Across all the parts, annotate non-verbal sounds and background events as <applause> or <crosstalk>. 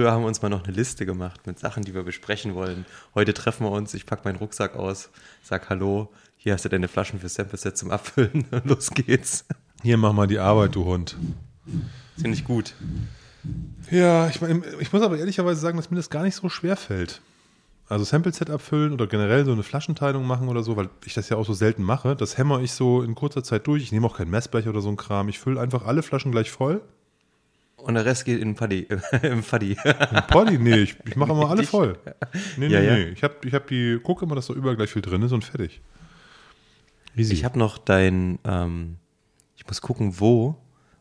Früher haben wir uns mal noch eine Liste gemacht mit Sachen, die wir besprechen wollen. Heute treffen wir uns, ich packe meinen Rucksack aus, sag Hallo, hier hast du deine Flaschen für Sample Set zum Abfüllen. <laughs> Los geht's. Hier mach mal die Arbeit, du Hund. Finde ich gut. Ja, ich, mein, ich muss aber ehrlicherweise sagen, dass mir das gar nicht so schwer fällt. Also Sample-Set abfüllen oder generell so eine Flaschenteilung machen oder so, weil ich das ja auch so selten mache. Das hämmer ich so in kurzer Zeit durch. Ich nehme auch kein Messblech oder so ein Kram. Ich fülle einfach alle Flaschen gleich voll. Und der Rest geht in den <laughs> Paddy. Im Paddy. Ein Poddy? Nee, ich, ich mache immer <laughs> alle voll. Nee, nee, Ja, ja. nee. Ich habe ich hab die, gucke immer, dass da überall gleich viel drin ist und fertig. Riesig. Ich habe noch dein, ähm, ich muss gucken, wo,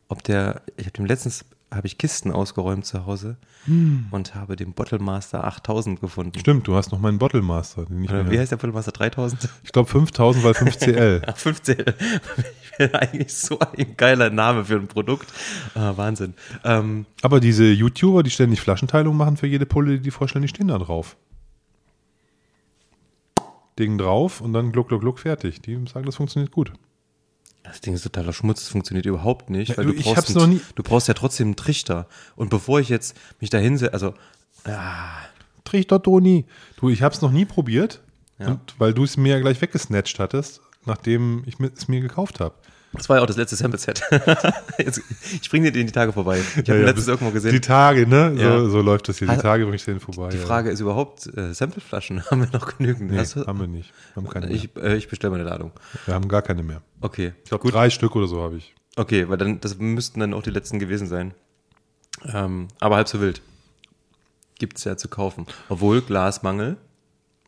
ob der, ich habe dem letztens, habe ich Kisten ausgeräumt zu Hause und habe den Bottle Master 8000 gefunden. Stimmt, du hast noch meinen Bottle Master. Den ich Oder wie heißt der Bottle Master 3000? <laughs> ich glaube 5000, weil 5CL. Ach, 15. Ich bin eigentlich so ein geiler Name für ein Produkt. Ah, Wahnsinn. Ähm, Aber diese YouTuber, die ständig Flaschenteilung machen für jede Pulle, die die vorstellen, die stehen da drauf. Ding drauf und dann gluck, gluck, gluck, fertig. Die sagen, das funktioniert gut. Das Ding ist totaler Schmutz, das funktioniert überhaupt nicht. Weil du, du, brauchst hab's einen- du brauchst ja trotzdem einen Trichter. Und bevor ich jetzt mich da hinsetze, also, Trichter, Toni. Du, ich habe es noch nie probiert. Ja. Und weil du es mir ja gleich weggesnatcht hattest, nachdem ich es mir gekauft habe. Das war ja auch das letzte Sample-Set. <laughs> Ich bringe dir den die Tage vorbei. Ich habe ihn letztens irgendwo gesehen. Die Tage, ne? So, Ja. so läuft das hier. Die Tage bringe ich denen vorbei. Die ja. Frage ist überhaupt, äh, Sampleflaschen <laughs> haben wir noch genügend? Nee, haben wir nicht. Haben keine mehr. ich äh, ich bestelle meine Ladung. Wir haben gar keine mehr. Okay. Ich glaube, drei Stück oder so habe ich. Okay, weil dann, das müssten dann auch die letzten gewesen sein. Ähm, aber halb so wild. Gibt's ja zu kaufen. Obwohl, Glasmangel.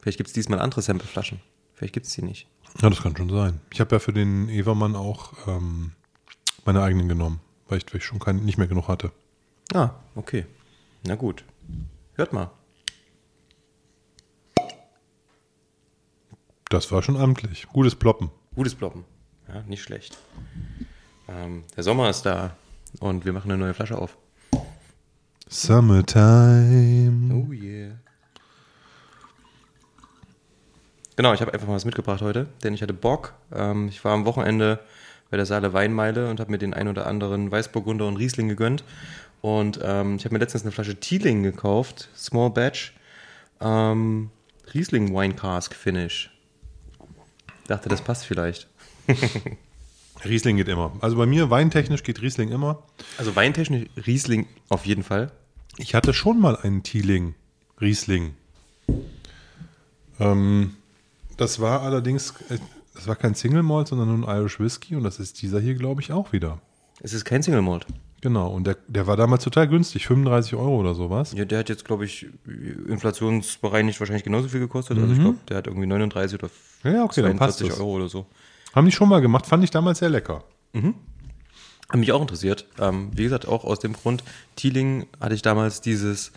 Vielleicht gibt's diesmal andere Sampleflaschen. Vielleicht gibt's die nicht. Ja, das kann schon sein. Ich habe ja für den Evermann auch ähm, meine eigenen genommen, weil ich, weil ich schon kein, nicht mehr genug hatte. Ah, okay. Na gut. Hört mal. Das war schon amtlich. Gutes Ploppen. Gutes Ploppen. Ja, nicht schlecht. Ähm, der Sommer ist da und wir machen eine neue Flasche auf. Summertime. Oh yeah. Genau, ich habe einfach mal was mitgebracht heute, denn ich hatte Bock. Ähm, ich war am Wochenende bei der Saale Weinmeile und habe mir den ein oder anderen Weißburgunder und Riesling gegönnt. Und ähm, ich habe mir letztens eine Flasche Teeling gekauft, Small Batch, ähm, Riesling Wine Cask Finish. Dachte, das passt vielleicht. <laughs> Riesling geht immer. Also bei mir weintechnisch geht Riesling immer. Also weintechnisch Riesling auf jeden Fall. Ich hatte schon mal einen Teeling Riesling. Ähm, das war allerdings, äh, das war kein Single Malt, sondern nur ein Irish Whisky und das ist dieser hier, glaube ich, auch wieder. Es ist kein Single Malt. Genau, und der, der war damals total günstig, 35 Euro oder sowas. Ja, der hat jetzt, glaube ich, inflationsbereinigt wahrscheinlich genauso viel gekostet. Also ich glaube, der hat irgendwie 39 oder Ja, okay, dann passt 42 es. Euro oder so. Haben die schon mal gemacht, fand ich damals sehr lecker. Hat mich auch interessiert. Ähm, wie gesagt, auch aus dem Grund, Teeling hatte ich damals dieses,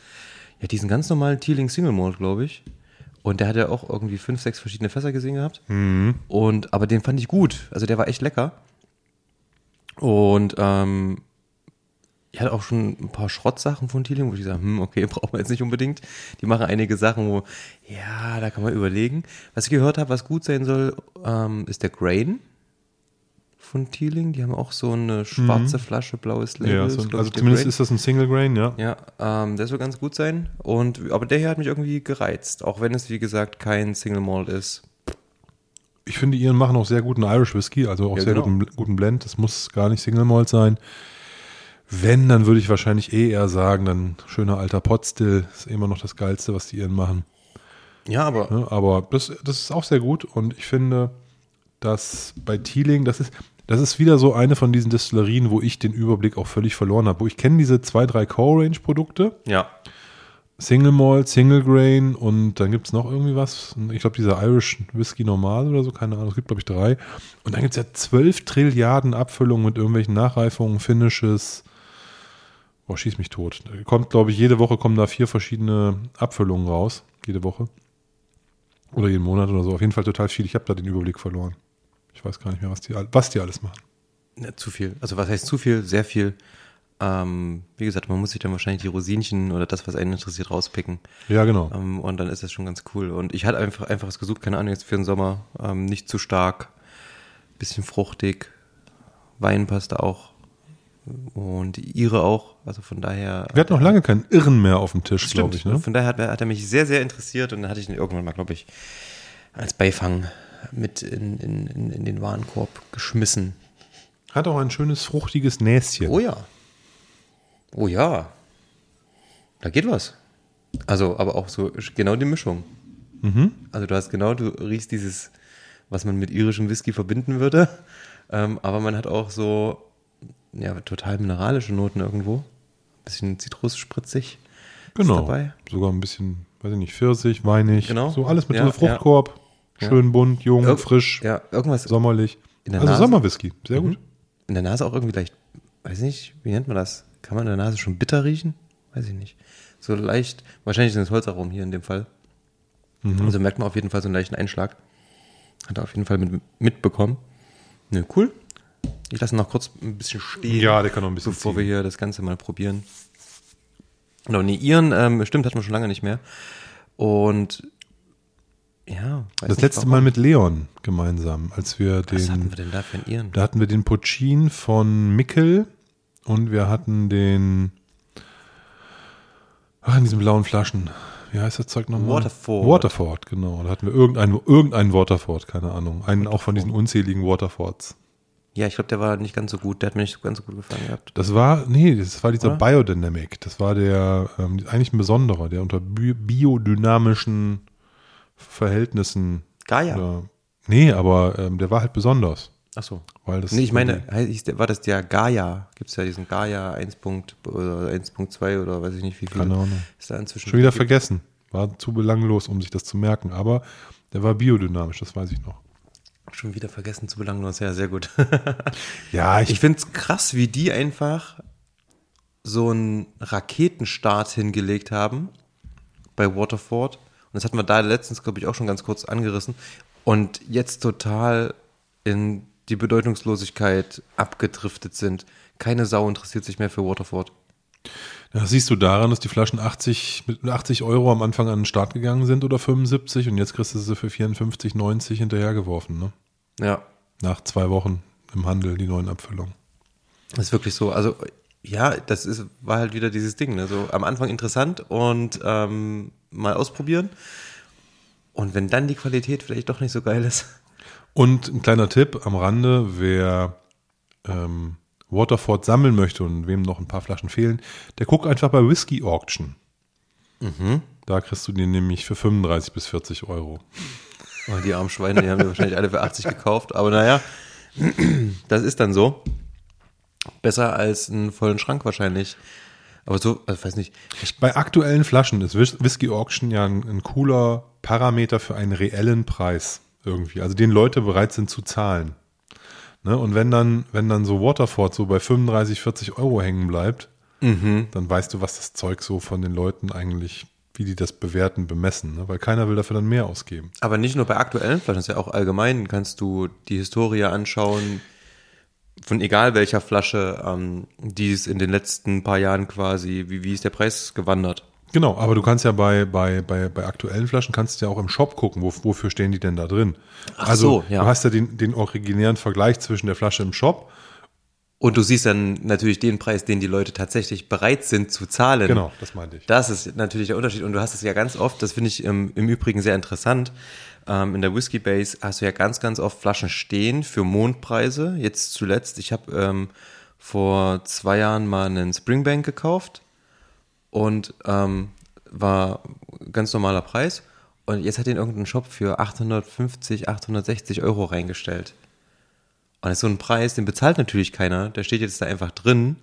ja, diesen ganz normalen Teeling Single Malt, glaube ich. Und der hat ja auch irgendwie fünf, sechs verschiedene Fässer gesehen gehabt. Und, aber den fand ich gut. Also der war echt lecker. Und ähm, ich hatte auch schon ein paar Schrottsachen von Teeling, wo ich sage, hm, okay, <laughs> brauchen wir jetzt nicht unbedingt. Die machen einige Sachen, wo, ja, da kann man überlegen. Was ich gehört habe, was gut sein soll, ähm, ist der Grain von Teeling. Die haben auch so eine schwarze Flasche, blaues Label. Ja, so, glaub also zumindest Grain. ist das ein Single Grain, ja. Ja, ähm, der soll ganz gut sein. Und, aber der hier hat mich irgendwie gereizt. Auch wenn es, wie gesagt, kein Single Malt ist. Ich finde, ihren machen auch sehr guten Irish Whisky, also auch Ja, sehr genau. guten, guten Blend. Das muss gar nicht Single Malt sein. Wenn, dann würde ich wahrscheinlich eh eher sagen, dann schöner alter Potstill ist immer noch das Geilste, was die ihren machen. Ja, aber Ne? Aber das, das ist auch sehr gut und ich finde, dass bei Teeling, das ist, das ist wieder so eine von diesen Destillerien, wo ich den Überblick auch völlig verloren habe. Wo ich kenne diese zwei, drei Core-Range-Produkte, ja, Single Malt, Single Grain und dann gibt es noch irgendwie was. Ich glaube, dieser Irish Whisky normal oder so, keine Ahnung. Es gibt, glaube ich, drei. Und dann gibt es ja zwölf Trilliarden Abfüllungen mit irgendwelchen Nachreifungen, Finishes. Boah, schieß mich tot. Da Kommt, glaube ich, jede Woche kommen da vier verschiedene Abfüllungen raus. Jede Woche. Oder jeden Monat oder so. Auf jeden Fall total viel. Ich habe da den Überblick verloren. Ich weiß gar nicht mehr, was die, was die alles machen. Ja, zu viel. Also was heißt zu viel? Sehr viel. Ähm, wie gesagt, man muss sich dann wahrscheinlich die Rosinchen oder das, was einen interessiert, rauspicken. Ja, genau. Ähm, und dann ist das schon ganz cool. Und ich hatte einfach, einfach was gesucht, keine Ahnung, jetzt für den Sommer. Ähm, nicht zu stark, bisschen fruchtig. Wein passt da auch und ihre auch. Also von daher. Wir hatten noch lange keinen Irren mehr auf dem Tisch, glaube ich. Ne? Von daher hat, hat, er mich sehr, sehr interessiert und dann hatte ich ihn irgendwann mal, glaube ich, als Beifang mit in, in, in, in den Warenkorb geschmissen. Hat auch ein schönes, fruchtiges Näschen. Oh ja. Oh ja. Da geht was. Also, aber auch so genau die Mischung. Mhm. Also du hast genau, du riechst dieses, was man mit irischem Whisky verbinden würde. Ähm, aber man hat auch so, ja, total mineralische Noten irgendwo. Ein bisschen zitrusspritzig. Genau. Dabei. Sogar ein bisschen, weiß ich nicht, Pfirsich, weinig. Genau. So alles mit ja, so Fruchtkorb. Ja. Schön bunt, jung, Ir frisch. Ja, irgendwas. Sommerlich. also Nase. Sommerwhisky. Sehr mhm. gut. In der Nase auch irgendwie leicht, weiß ich nicht, wie nennt man das? Kann man in der Nase schon bitter riechen? Weiß ich nicht. So leicht, wahrscheinlich sind es Holzaromen hier in dem Fall. Mhm. Also merkt man auf jeden Fall so einen leichten Einschlag. Hat er auf jeden Fall mit, mitbekommen. Ne, cool. Ich lasse ihn noch kurz ein bisschen stehen. Ja, der kann noch ein bisschen Bevor ziehen. wir hier das Ganze mal probieren. Genau, nee, Iren, ähm, stimmt, hatten wir schon lange nicht mehr. Und ja. das letzte warum. Mal mit Leon gemeinsam, als wir den. Was hatten wir denn da für einen Iren? Da hatten wir den Pochin von Mickel und wir hatten den. Ach, in diesen blauen Flaschen. Wie heißt das Zeug nochmal? Waterford. Waterford, genau. Da hatten wir irgendeinen irgendein Waterford, keine Ahnung. Einen Waterford. auch von diesen unzähligen Waterfords. Ja, ich glaube, der war nicht ganz so gut. Der hat mir nicht ganz so gut gefallen gehabt. Das war, nee, das war dieser Oder? Biodynamic. Das war der, ähm, eigentlich ein besonderer, der unter bi biodynamischen Verhältnissen. Gaia. Oder, nee, aber ähm, der war halt besonders. Ach so. Weil das nee, ich meine, war das der Gaia? Gibt es ja diesen Gaia 1. oder 1.2 oder weiß ich nicht wie viel. Keine Ahnung. Ist da inzwischen Schon wieder gibt. vergessen. War zu belanglos, um sich das zu merken. Aber der war biodynamisch, das weiß ich noch. Schon wieder vergessen zu belanglos, ja, sehr gut. <laughs> ja, ich, ich finde es krass, wie die einfach so einen Raketenstart hingelegt haben bei Waterford. Und das hatten wir da letztens, glaube ich, auch schon ganz kurz angerissen. Und jetzt total in die Bedeutungslosigkeit abgedriftet sind. Keine Sau interessiert sich mehr für Waterford. Das siehst du daran, dass die Flaschen 80, mit 80 Euro am Anfang an den Start gegangen sind oder 75 und jetzt kriegst du sie für 54, 90 hinterhergeworfen. Ne? Ja. Nach zwei Wochen im Handel die neuen Abfüllungen. Das ist wirklich so. Also ja, das ist, war halt wieder dieses Ding. Ne? So am Anfang interessant und ähm, mal ausprobieren. Und wenn dann die Qualität vielleicht doch nicht so geil ist. Und ein kleiner Tipp am Rande, wer ähm, Waterford sammeln möchte und wem noch ein paar Flaschen fehlen, der guckt einfach bei Whisky Auction. Mhm. Da kriegst du den nämlich für 35 bis 40 Euro. Oh, die armen Schweine, die haben wir wahrscheinlich alle für 80 gekauft, aber naja, das ist dann so. Besser als einen vollen Schrank wahrscheinlich. Aber so, also weiß nicht. Bei aktuellen Flaschen ist Whisky Auction ja ein, ein cooler Parameter für einen reellen Preis irgendwie. Also den Leute bereit sind zu zahlen. Ne? Und wenn dann, wenn dann so Waterford so bei 35, 40 Euro hängen bleibt, mhm. dann weißt du, was das Zeug so von den Leuten eigentlich, wie die das bewerten, bemessen. Ne? Weil keiner will dafür dann mehr ausgeben. Aber nicht nur bei aktuellen Flaschen, ist ja auch allgemein, kannst du die Historie anschauen, von egal welcher Flasche, ähm, die ist in den letzten paar Jahren quasi, wie, wie ist der Preis gewandert? Genau, aber du kannst ja bei, bei, bei, bei aktuellen Flaschen kannst du ja auch im Shop gucken, wo, wofür stehen die denn da drin. Ach also so, ja. du hast ja den, den originären Vergleich zwischen der Flasche im Shop. Und du siehst dann natürlich den Preis, den die Leute tatsächlich bereit sind zu zahlen. Genau, das meinte ich. Das ist natürlich der Unterschied. Und du hast es ja ganz oft, das finde ich im, im Übrigen sehr interessant. Ähm, in der Whisky Base hast du ja ganz, ganz oft Flaschen stehen für Mondpreise. Jetzt zuletzt, ich habe ähm, vor zwei Jahren mal einen Springbank gekauft und ähm, war ganz normaler Preis. Und jetzt hat ihn irgendein Shop für 850, 860 Euro reingestellt. Und das ist so ein Preis, den bezahlt natürlich keiner. Der steht jetzt da einfach drin.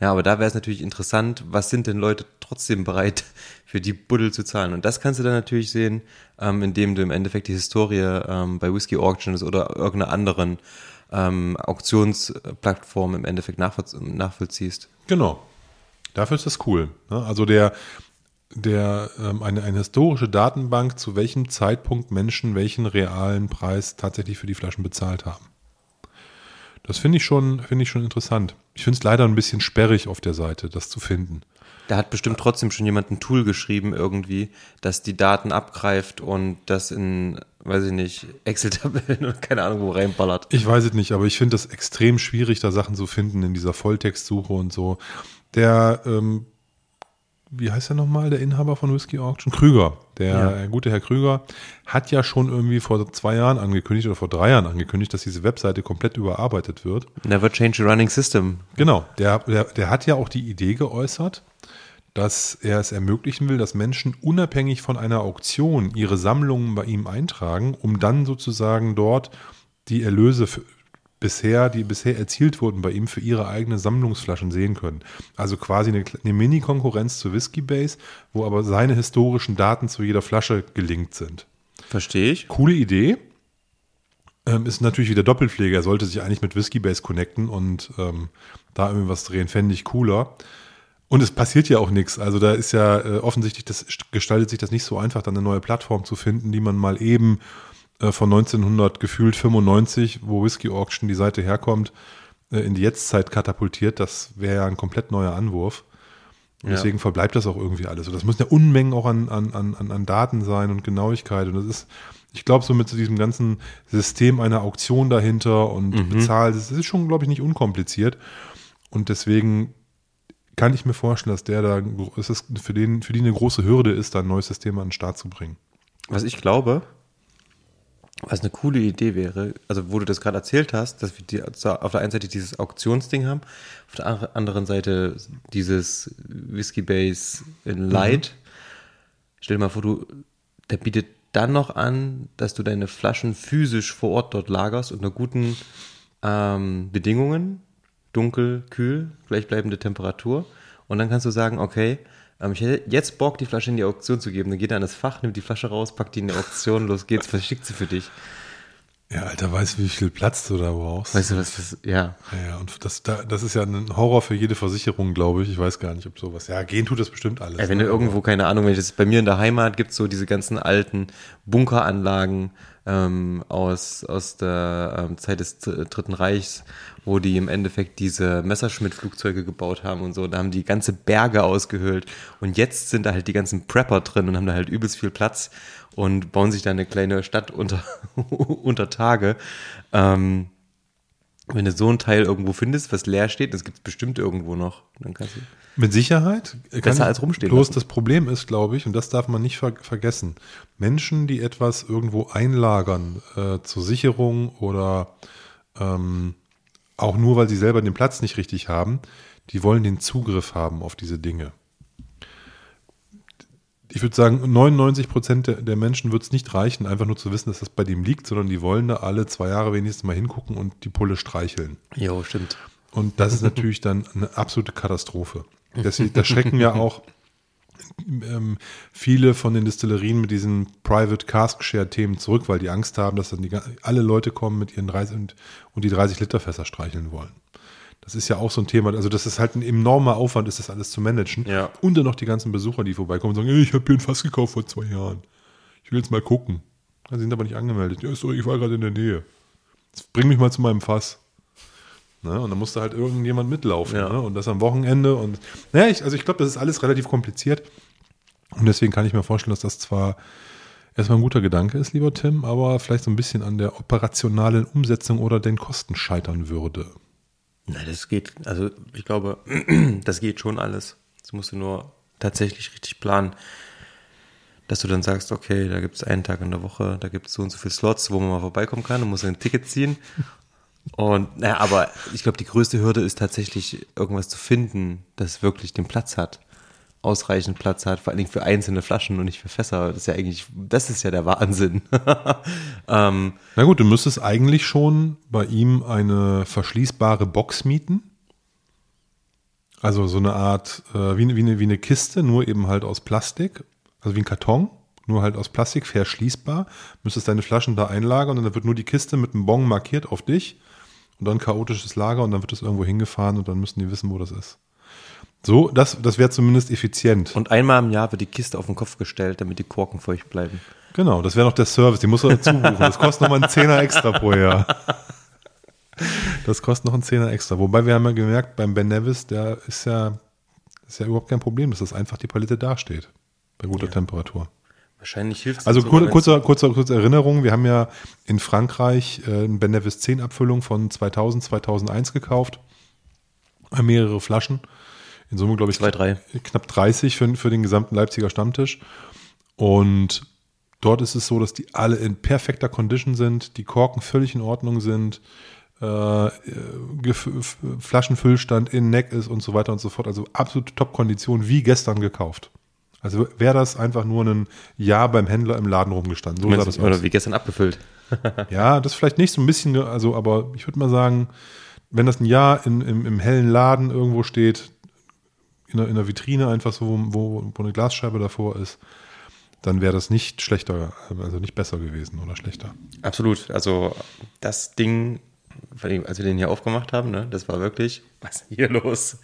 Ja, aber da wäre es natürlich interessant, was sind denn Leute trotzdem bereit <laughs> für die Buddel zu zahlen? Und das kannst du dann natürlich sehen, ähm, indem du im Endeffekt die Historie ähm, bei Whiskey Auctions oder irgendeiner anderen ähm, Auktionsplattform im Endeffekt nachvollziehst. Genau. Dafür ist das cool. Ne? Also der, der ähm, eine, eine historische Datenbank, zu welchem Zeitpunkt Menschen welchen realen Preis tatsächlich für die Flaschen bezahlt haben. Das finde ich schon, finde ich schon interessant. Ich finde es leider ein bisschen sperrig auf der Seite, das zu finden. Da hat bestimmt trotzdem schon jemand ein Tool geschrieben irgendwie, das die Daten abgreift und das in, weiß ich nicht, Excel-Tabellen <laughs> und keine Ahnung wo reinballert. Ich weiß es nicht, aber ich finde es extrem schwierig, da Sachen zu finden in dieser Volltextsuche und so. Der, ähm, wie heißt er nochmal, der Inhaber von Whiskey Auction? Krüger. Der Ja. gute Herr Krüger hat ja schon irgendwie vor zwei Jahren angekündigt oder vor drei Jahren angekündigt, dass diese Webseite komplett überarbeitet wird. Never change a running system. Genau, der, der, der hat ja auch die Idee geäußert, dass er es ermöglichen will, dass Menschen unabhängig von einer Auktion ihre Sammlungen bei ihm eintragen, um dann sozusagen dort die Erlöse für, bisher, die bisher erzielt wurden bei ihm für ihre eigene Sammlungsflaschen sehen können. Also quasi eine, eine Mini-Konkurrenz zu Whiskey Base, wo aber seine historischen Daten zu jeder Flasche gelinkt sind. Verstehe ich. Coole Idee. Ähm, ist natürlich wieder Doppelpflege. Er sollte sich eigentlich mit Whiskey Base connecten und ähm, da irgendwie was drehen, fände ich cooler. Und es passiert ja auch nichts. Also da ist ja äh, offensichtlich, das gestaltet sich das nicht so einfach, dann eine neue Plattform zu finden, die man mal eben äh, von 1900 gefühlt 95, wo Whiskey Auction die Seite herkommt, äh, in die Jetztzeit katapultiert. Das wäre ja ein komplett neuer Anwurf. Und Ja. deswegen verbleibt das auch irgendwie alles. Und das müssen ja Unmengen auch an, an, an, an- Daten sein und Genauigkeit. Und das ist, ich glaube, so mit so diesem ganzen System einer Auktion dahinter und bezahlt, das ist schon, glaube ich, nicht unkompliziert. Und deswegen kann ich mir vorstellen, dass der da, es ist für den, für die eine große Hürde ist, da ein neues System an den Start zu bringen. Was ich glaube, was eine coole Idee wäre, also wo du das gerade erzählt hast, dass wir die, auf der einen Seite dieses Auktionsding haben, auf der an- anderen Seite dieses Whiskey Base in Light. Stell dir mal vor, du, der bietet dann noch an, dass du deine Flaschen physisch vor Ort dort lagerst unter guten ähm, Bedingungen, dunkel, kühl, gleichbleibende Temperatur. Und dann kannst du sagen, okay, ähm, ich hätte jetzt Bock, die Flasche in die Auktion zu geben. Dann geht er an das Fach, nimmt die Flasche raus, packt die in die Auktion, los geht's, verschickt sie für dich. Ja, Alter, weißt du, wie viel Platz du da brauchst? Weißt du, was das, ja. Ja, ja, und das, da, das ist ja ein Horror für jede Versicherung, glaube ich. Ich weiß gar nicht, ob sowas. Ja, gehen tut das bestimmt alles. Ey, wenn du ne? irgendwo, keine Ahnung, wenn ich das bei mir in der Heimat gibt so diese ganzen alten Bunkeranlagen ähm, aus, aus der ähm, Zeit des Dr- Dritten Reichs, wo die im Endeffekt diese Messerschmitt-Flugzeuge gebaut haben und so. Da haben die ganze Berge ausgehöhlt. Und jetzt sind da halt die ganzen Prepper drin und haben da halt übelst viel Platz und bauen sich da eine kleine Stadt unter, <laughs> unter Tage. Ähm, wenn du so ein Teil irgendwo findest, was leer steht, das gibt es bestimmt irgendwo noch, dann kannst du. Mit Sicherheit. Besser als rumstehen Bloß lassen. das Problem ist, glaube ich, und das darf man nicht ver vergessen. Menschen, die etwas irgendwo einlagern äh, zur Sicherung oder ähm, auch nur, weil sie selber den Platz nicht richtig haben, die wollen den Zugriff haben auf diese Dinge. Ich würde sagen, 99 Prozent der, der Menschen wird es nicht reichen, einfach nur zu wissen, dass das bei dem liegt, sondern die wollen da alle zwei Jahre wenigstens mal hingucken und die Pulle streicheln. Jo, stimmt. Und das ist natürlich dann eine absolute Katastrophe. <laughs> Deswegen, da schrecken ja auch ähm, viele von den Distillerien mit diesen Private Cask Share Themen zurück, weil die Angst haben, dass dann die, alle Leute kommen mit ihren 30 und, und die 30 Liter Fässer streicheln wollen. Das ist ja auch so ein Thema. Also das ist halt ein enormer Aufwand, ist das alles zu managen. Ja. Und dann noch die ganzen Besucher, die vorbeikommen und sagen, "Ey, ich habe hier ein Fass gekauft vor zwei Jahren. Ich will jetzt mal gucken. Sie sind aber nicht angemeldet. Ja, sorry, ich war gerade in der Nähe. Bring mich mal zu meinem Fass. Ne? Und dann musste halt irgendjemand mitlaufen. Ja. Ne? Und das am Wochenende. Und naja, ich, also ich glaube, das ist alles relativ kompliziert. Und deswegen kann ich mir vorstellen, dass das zwar erstmal ein guter Gedanke ist, lieber Tim, aber vielleicht so ein bisschen an der operationalen Umsetzung oder den Kosten scheitern würde. Na, das geht, also ich glaube, <clears throat> das geht schon alles. Das musst du nur tatsächlich richtig planen. Dass du dann sagst, okay, da gibt es einen Tag in der Woche, da gibt es so und so viele Slots, wo man mal vorbeikommen kann, du musst ein Ticket ziehen. Und, naja, aber ich glaube, die größte Hürde ist tatsächlich, irgendwas zu finden, das wirklich den Platz hat. Ausreichend Platz hat, vor allen Dingen für einzelne Flaschen und nicht für Fässer. Das ist ja eigentlich, das ist ja der Wahnsinn. <laughs> ähm, Na gut, du müsstest eigentlich schon bei ihm eine verschließbare Box mieten. Also so eine Art, äh, wie, wie, eine, wie eine Kiste, nur eben halt aus Plastik. Also wie ein Karton, nur halt aus Plastik, verschließbar. Müsstest deine Flaschen da einlagern und dann wird nur die Kiste mit einem Bon markiert auf dich. Und dann chaotisches Lager und dann wird es irgendwo hingefahren und dann müssen die wissen, wo das ist. So, das, das wäre zumindest effizient. und einmal im Jahr wird die Kiste auf den Kopf gestellt, damit die Korken feucht bleiben. Genau, das wäre noch der Service, die muss er dazu buchen. Das kostet nochmal einen Zehner extra pro Jahr. Das kostet noch einen Zehner extra. Wobei wir haben ja gemerkt, beim Ben Nevis, der ist ja ist ja überhaupt kein Problem, dass das einfach die Palette dasteht. Bei guter Ja. Temperatur. Wahrscheinlich hilft es. Also kur wenn's- kurze, kurze, kurze Erinnerung, wir haben ja in Frankreich äh, eine Ben Nevis 10 Abfüllung von 2000, 2001 gekauft. Äh, Mehrere Flaschen. In Summe, glaube ich, Zwei, drei. knapp 30 für, für den gesamten Leipziger Stammtisch. Und dort ist es so, dass die alle in perfekter Condition sind, die Korken völlig in Ordnung sind, äh, äh, Flaschenfüllstand in Neck ist und so weiter und so fort. Also absolute Top-Kondition, wie gestern gekauft. Also wäre das einfach nur ein Jahr beim Händler im Laden rumgestanden. So sah Meinst das du, oder aus. wie gestern abgefüllt. <laughs> Ja, das vielleicht nicht so ein bisschen, also, aber ich würde mal sagen, wenn das ein Jahr in, im, im hellen Laden irgendwo steht, in der, in der Vitrine einfach so, wo, wo eine Glasscheibe davor ist, dann wäre das nicht schlechter, also nicht besser gewesen oder schlechter. Absolut. Also das Ding, als wir den hier aufgemacht haben, ne, das war wirklich, was ist hier los?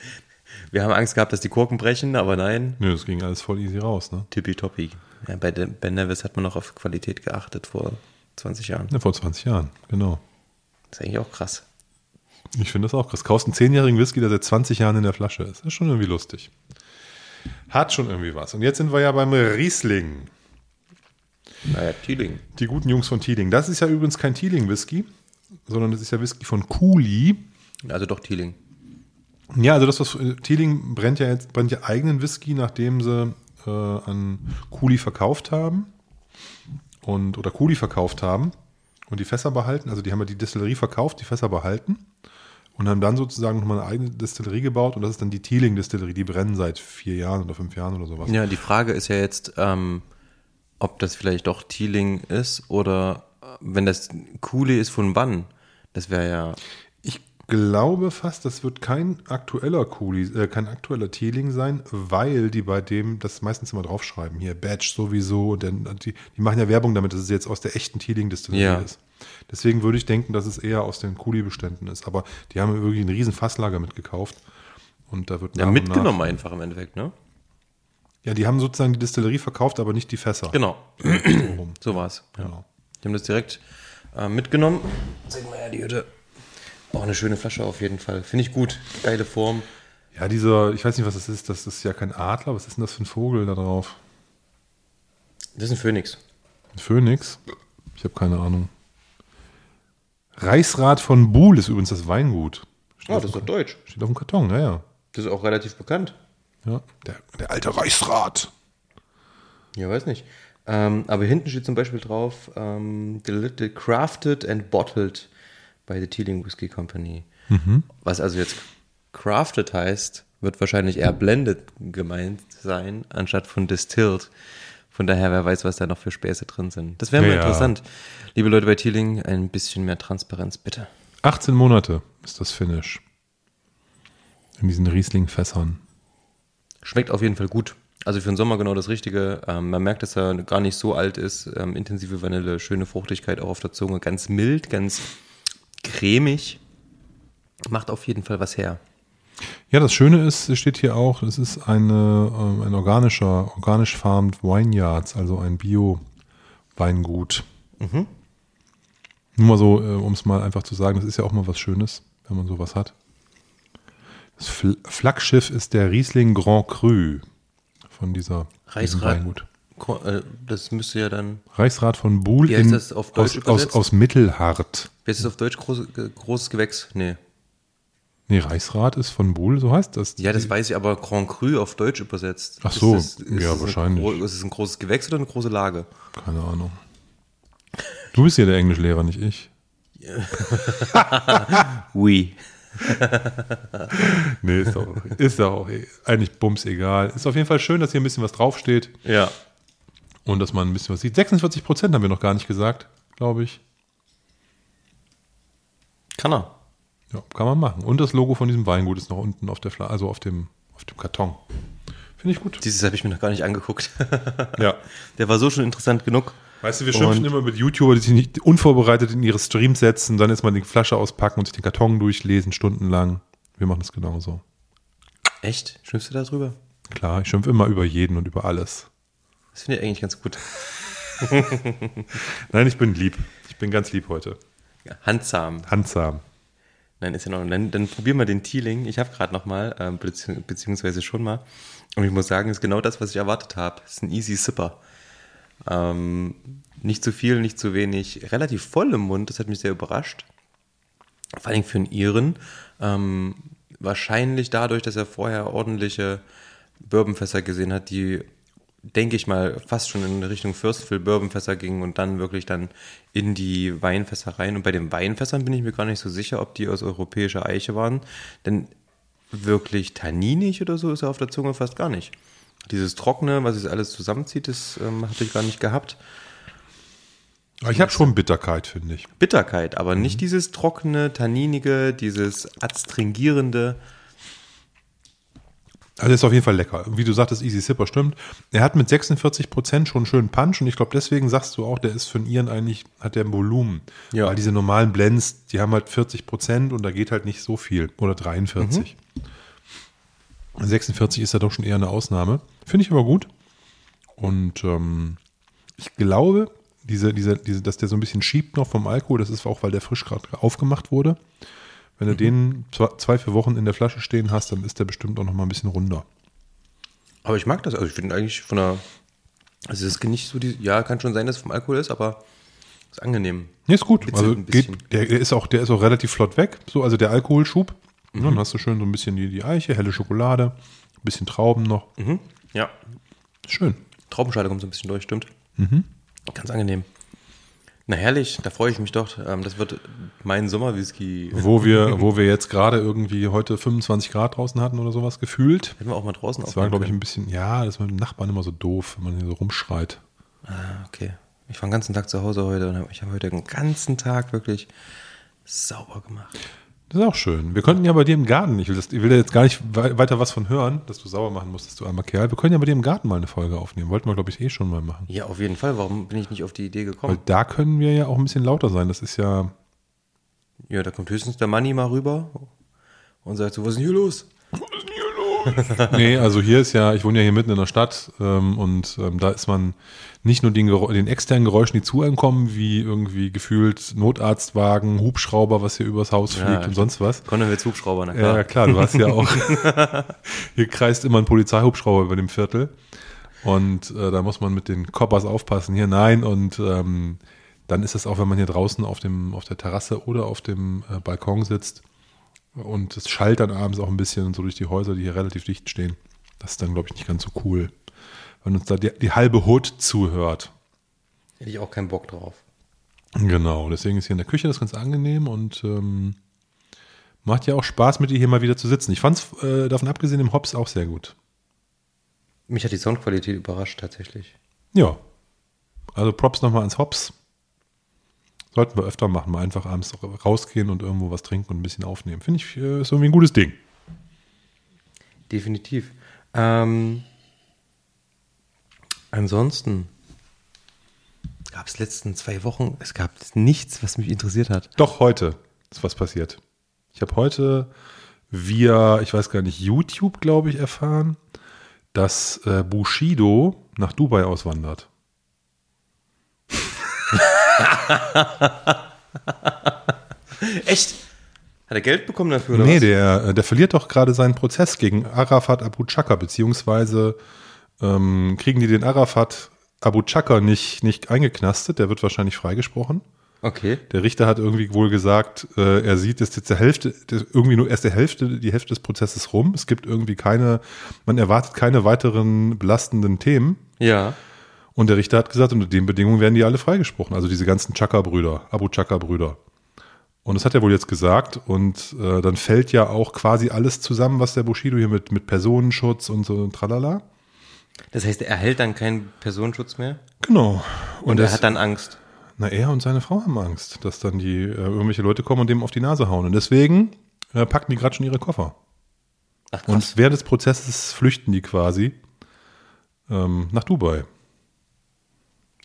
Wir haben Angst gehabt, dass die Korken brechen, aber nein, Nö, das ging alles voll easy raus, ne? tippitoppi. Ja, bei Ben Nevis hat man noch auf Qualität geachtet vor 20 Jahren. Ja, vor 20 Jahren, genau. Das ist eigentlich auch krass. Ich finde das auch krass. Kaufst einen 10-jährigen Whisky, der seit 20 Jahren in der Flasche ist. Das ist schon irgendwie lustig. Hat schon irgendwie was. Und jetzt sind wir ja beim Riesling. Naja, Teeling. Die guten Jungs von Teeling. Das ist ja übrigens kein Teeling-Whisky, sondern das ist ja Whisky von Cooley. Also doch Teeling. Ja, also das, was äh, Teeling brennt ja jetzt, brennt ja eigenen Whisky, nachdem sie äh, an Cooley verkauft haben. Und, oder Cooley verkauft haben und die Fässer behalten. Also die haben ja die Distillerie verkauft, die Fässer behalten und haben dann sozusagen nochmal eine eigene Distillerie gebaut und das ist dann die Teeling-Distillerie. Die brennen seit vier Jahren oder fünf Jahren oder sowas. Ja, die Frage ist ja jetzt, ähm, ob das vielleicht doch Teeling ist oder äh, wenn das Cooley ist, von wann? Das wäre ja. Ich glaube fast, das wird kein aktueller Cooley, äh, kein aktueller Teeling sein, weil die bei dem das meistens immer draufschreiben. Hier Badge sowieso, denn die, die machen ja Werbung damit, dass es jetzt aus der echten Teeling-Distillerie Ja. ist. Deswegen würde ich denken, dass es eher aus den Cooley-Beständen ist. Aber die haben wirklich einen riesen Fasslager mitgekauft. Und da wird Ja, und mitgenommen Nach, einfach im Endeffekt, ne? ja, die haben sozusagen die Distillerie verkauft, aber nicht die Fässer. Genau, So war es. Ja. Genau. Die haben das direkt äh, mitgenommen. Zeig mal her die Hütte. Auch eine schöne Flasche auf jeden Fall. Finde ich gut. Geile Form. Ja, dieser, ich weiß nicht, was das ist. Das ist ja kein Adler. Was ist denn das für ein Vogel da drauf? Das ist ein Phönix. Ein Phönix? Ich habe keine Ahnung. Reichsrat von Buhl ist übrigens das Weingut. Steht, Oh, das ist doch deutsch. steht auf dem Karton, ja, ja. Das ist auch relativ bekannt. ja. Der, der alte Reichsrat. Ja, weiß nicht. Ähm, aber hinten steht zum Beispiel drauf, ähm, "Deli- crafted and bottled by the Teeling Whiskey Company. Was also jetzt crafted heißt, wird wahrscheinlich eher blended gemeint sein, anstatt von distilled. Von daher, wer weiß, was da noch für Späße drin sind. Das wäre mal Ja. interessant. Liebe Leute bei Teeling, ein bisschen mehr Transparenz, bitte. 18 Monate ist das Finish. In diesen Riesling-Fässern. Schmeckt auf jeden Fall gut. Also für den Sommer genau das Richtige. Ähm, man merkt, dass er gar nicht so alt ist. Ähm, intensive Vanille, schöne Fruchtigkeit auch auf der Zunge. Ganz mild, ganz cremig. Macht auf jeden Fall was her. Ja, das Schöne ist, es steht hier auch, es ist eine, ähm, ein organischer, organisch farmed Vineyards, also ein Bio-Weingut. Mhm. Nur mal so, äh, um es mal einfach zu sagen, das ist ja auch mal was Schönes, wenn man sowas hat. Das Fl Flaggschiff ist der Riesling Grand Cru von dieser Reichsrat. Weingut. Äh, Das müsste ja dann, Reichsrat von Buhl in, das aus, aus, aus Mittelhart. wie ist es auf Deutsch, große, äh, großes Gewächs? Nee. Nee, Reichsrat ist von Buhl, so heißt das. Ja, das weiß ich, aber Grand Cru auf Deutsch übersetzt. Ach so, ist das, ist ja, das wahrscheinlich. Ein, ist es ein großes Gewächs oder eine große Lage? Keine Ahnung. Du bist ja der Englischlehrer, nicht ich. <laughs> Oui. <laughs> Nee, ist doch, ist doch auch eigentlich bums egal. Ist auf jeden Fall schön, dass hier ein bisschen was draufsteht Ja. Und dass man ein bisschen was sieht. 46 Prozent haben wir noch gar nicht gesagt, glaube ich. Kann er. Ja, kann man machen. Und das Logo von diesem Weingut ist noch unten auf der Fla also auf dem, auf dem Karton. Finde ich gut. Dieses habe ich mir noch gar nicht angeguckt. <laughs> Ja. Der war so schon interessant genug. Weißt du, wir schimpfen Und- immer mit YouTuber, die sich nicht unvorbereitet in ihre Streams setzen, dann erstmal die Flasche auspacken und sich den Karton durchlesen, stundenlang. Wir machen das genauso. Echt? Schimpfst du da drüber? Klar, ich schimpfe immer über jeden und über alles. Das finde ich eigentlich ganz gut. <laughs> Nein, ich bin lieb. Ich bin ganz lieb heute. Ja, handsam. Handsam. Nein, ist ja noch. Dann, dann probieren wir den Teeling. Ich habe gerade noch mal, äh, bezieh beziehungsweise schon mal. Und ich muss sagen, ist genau das, was ich erwartet habe. Ist ein easy Sipper. Ähm, nicht zu viel, nicht zu wenig. Relativ voll im Mund, das hat mich sehr überrascht. Vor allem für einen Iren. Ähm, wahrscheinlich dadurch, dass er vorher ordentliche Bourbonfässer gesehen hat, die, denke ich mal, fast schon in Richtung Firstville Bourbonfässer gingen und dann wirklich dann in die Weinfässer rein. Und bei den Weinfässern bin ich mir gar nicht so sicher, ob die aus europäischer Eiche waren. Denn wirklich tanninig oder so ist er auf der Zunge fast gar nicht. Dieses Trockene, was es alles zusammenzieht, das ähm, hatte ich gar nicht gehabt. Aber ich habe schon Bitterkeit, finde ich. Bitterkeit, aber nicht dieses trockene, tanninige, dieses adstringierende. Also ist auf jeden Fall lecker. Wie du sagtest, Easy Sipper stimmt. Er hat mit 46 Prozent schon einen schönen Punch und ich glaube, deswegen sagst du auch, der ist von ihren eigentlich, hat der ein Volumen. Ja. Weil diese normalen Blends, die haben halt 40 Prozent und da geht halt nicht so viel. Oder 43. 46 ist ja doch schon eher eine Ausnahme. Finde ich aber gut. Und ähm, ich glaube, diese, diese, diese, dass der so ein bisschen schiebt noch vom Alkohol, das ist auch, weil der frisch gerade aufgemacht wurde. Wenn du den zwei, zwei, vier Wochen in der Flasche stehen hast, dann ist der bestimmt auch noch mal ein bisschen runder. Aber ich mag das. Also ich finde eigentlich von der. Also es ist nicht so die. Ja, kann schon sein, dass es vom Alkohol ist, aber ist angenehm. Nee, ist gut. Bitzelt Also geht, der, ist auch, der ist auch relativ flott weg. So, also der Alkoholschub. Ja, Dann hast du schön so ein bisschen die, die Eiche, helle Schokolade, ein bisschen Trauben noch. Mhm. Ja. Schön. Traubenschale kommt so ein bisschen durch, stimmt. Ganz angenehm. Na herrlich, da freue ich mich doch. Ähm, das wird mein Sommerwhisky. Wo wir, wo wir jetzt gerade irgendwie heute 25 Grad draußen hatten oder sowas gefühlt. Hätten wir auch mal draußen Das war, glaube ich, ein bisschen, ja, das war mit dem Nachbarn immer so doof, wenn man hier so rumschreit. Ah, okay. Ich war den ganzen Tag zu Hause heute und ich habe heute den ganzen Tag wirklich sauber gemacht. Das ist auch schön. Wir könnten ja bei dir im Garten, ich will, das, ich will da jetzt gar nicht wei- weiter was von hören, dass du sauber machen musstest, du armer Kerl. Wir können ja bei dir im Garten mal eine Folge aufnehmen. Wollten wir, glaube ich, eh schon mal machen. Ja, auf jeden Fall. Warum bin ich nicht auf die Idee Weil gekommen? da können wir ja auch ein bisschen lauter sein. Das ist ja, Ja, da kommt höchstens der Manni mal rüber und sagt so, was ist denn hier los? <laughs> nee, also hier ist ja, ich wohne ja hier mitten in der Stadt ähm, und ähm, da ist man nicht nur den, den externen Geräuschen, die zu einem kommen, wie irgendwie gefühlt Notarztwagen, Hubschrauber, was hier übers Haus Ja, fliegt und stimmt. sonst was. Konowitz Hubschrauber, na Ja, klar. ja, klar, du hast ja auch, <laughs> hier kreist immer ein Polizeihubschrauber über dem Viertel und äh, da muss man mit den Koppers aufpassen. Hier nein und ähm, dann ist es auch, wenn man hier draußen auf, dem, auf der Terrasse oder auf dem äh, Balkon sitzt und es schallt dann abends auch ein bisschen so durch die Häuser, die hier relativ dicht stehen. Das ist dann, glaube ich, nicht ganz so cool. Wenn uns da die, die halbe Hut zuhört. Hätte ich auch keinen Bock drauf. Genau, deswegen ist hier in der Küche das ganz angenehm und ähm, macht ja auch Spaß, mit dir hier mal wieder zu sitzen. Ich fand es äh, davon abgesehen im Hops auch sehr gut. Mich hat die Soundqualität überrascht tatsächlich. Ja. Also Props nochmal ans Hops. Sollten wir öfter machen, mal einfach abends rausgehen und irgendwo was trinken und ein bisschen aufnehmen. Finde ich, äh, ist irgendwie ein gutes Ding. Definitiv. Ähm, ansonsten gab es letzten zwei Wochen, es gab nichts, was mich interessiert hat. Doch, heute ist was passiert. Ich habe heute via, ich weiß gar nicht, YouTube, glaube ich, erfahren, dass äh, Bushido nach Dubai auswandert. <laughs> Echt? Hat er Geld bekommen dafür? Oder Nee, was? der, äh, der verliert doch gerade seinen Prozess gegen Arafat Abu Chaka, beziehungsweise ähm, kriegen die den Arafat Abu Chaka nicht, nicht eingeknastet, der wird wahrscheinlich freigesprochen. Okay. Der Richter hat irgendwie wohl gesagt, äh, er sieht, dass jetzt der Hälfte, irgendwie nur erst der Hälfte, die Hälfte des Prozesses rum. Es gibt irgendwie keine, man erwartet keine weiteren belastenden Themen. Ja. Und der Richter hat gesagt, unter den Bedingungen werden die alle freigesprochen. Also diese ganzen Chaka-Brüder, Abu Chaka-Brüder. Und das hat er wohl jetzt gesagt. Und äh, dann fällt ja auch quasi alles zusammen, was der Bushido hier mit, mit Personenschutz und so tralala. Das heißt, er erhält dann keinen Personenschutz mehr Genau. und, das, er hat dann Angst. Na, er und seine Frau haben Angst, dass dann die äh, irgendwelche Leute kommen und dem auf die Nase hauen. Und deswegen äh, packen die gerade schon ihre Koffer. Ach krass. Und während des Prozesses flüchten die quasi ähm, nach Dubai.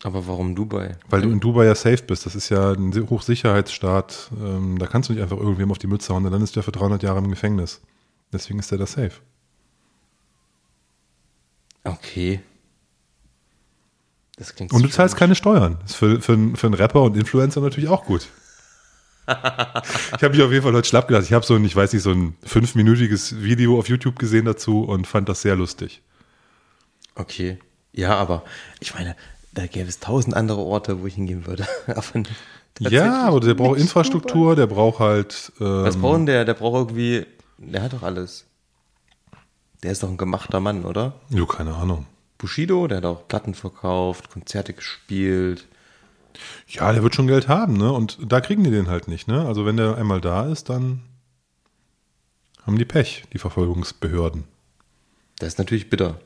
Aber warum Dubai? Weil du in Dubai ja safe bist. Das ist ja ein Hochsicherheitsstaat. Ähm, da kannst du nicht einfach irgendwem auf die Mütze hauen, dann ist der für 300 Jahre im Gefängnis. Deswegen ist der da safe. Okay. Das klingt Und du zahlst keine Steuern. Das ist für, für, einen- für einen Rapper und Influencer natürlich auch gut. <laughs> ich habe mich auf jeden Fall heute schlapp gelassen. Ich habe so ein, ich weiß nicht, so ein fünfminütiges Video auf YouTube gesehen dazu und fand das sehr lustig. Okay. Ja, aber ich meine, da gäbe es tausend andere Orte, wo ich hingehen würde. <laughs> aber ja, aber der braucht Infrastruktur, der braucht halt. Ähm, Was braucht der? Der braucht irgendwie. Der hat doch alles. Der ist doch ein gemachter Mann, oder? Jo, keine Ahnung. Bushido, der hat auch Platten verkauft, Konzerte gespielt. Ja, der wird schon Geld haben, ne? Und da kriegen die den halt nicht, ne? Also wenn der einmal da ist, dann haben die Pech, die Verfolgungsbehörden. Das ist natürlich bitter.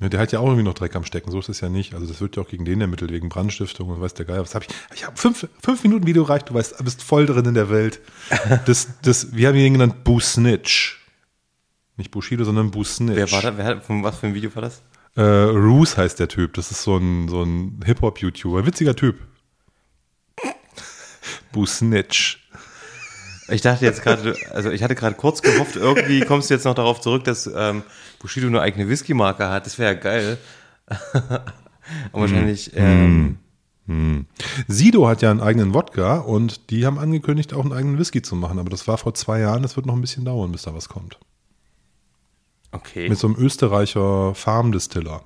Ja, der hat ja auch irgendwie noch Dreck am Stecken, so ist es ja nicht. Also das wird ja auch gegen den ermittelt, wegen Brandstiftung und weiß der Geil. Was habe ich? Ich habe fünf, fünf Minuten Video reicht, du weißt, du bist voll drin in der Welt. <laughs> Das, das, wir haben ihn genannt Boo Snitch. Nicht Bushido, sondern Boo Snitch. Wer war da? Wer, von was für ein Video war das? Äh, Roos heißt der Typ. Das ist so ein, so ein Hip-Hop-YouTuber. Witziger Typ. <laughs> Boo Snitch. Ich dachte jetzt gerade, also ich hatte gerade kurz gehofft, irgendwie <laughs> kommst du jetzt noch darauf zurück, dass ähm, Bushido eine eigene Whisky-Marke hat. Das wäre ja geil. <laughs> Und wahrscheinlich. Mm. Ähm, mm. Sido hat ja einen eigenen Wodka und die haben angekündigt, auch einen eigenen Whisky zu machen. Aber das war vor zwei Jahren. Das wird noch ein bisschen dauern, bis da was kommt. Okay. Mit so einem Österreicher Farmdistiller.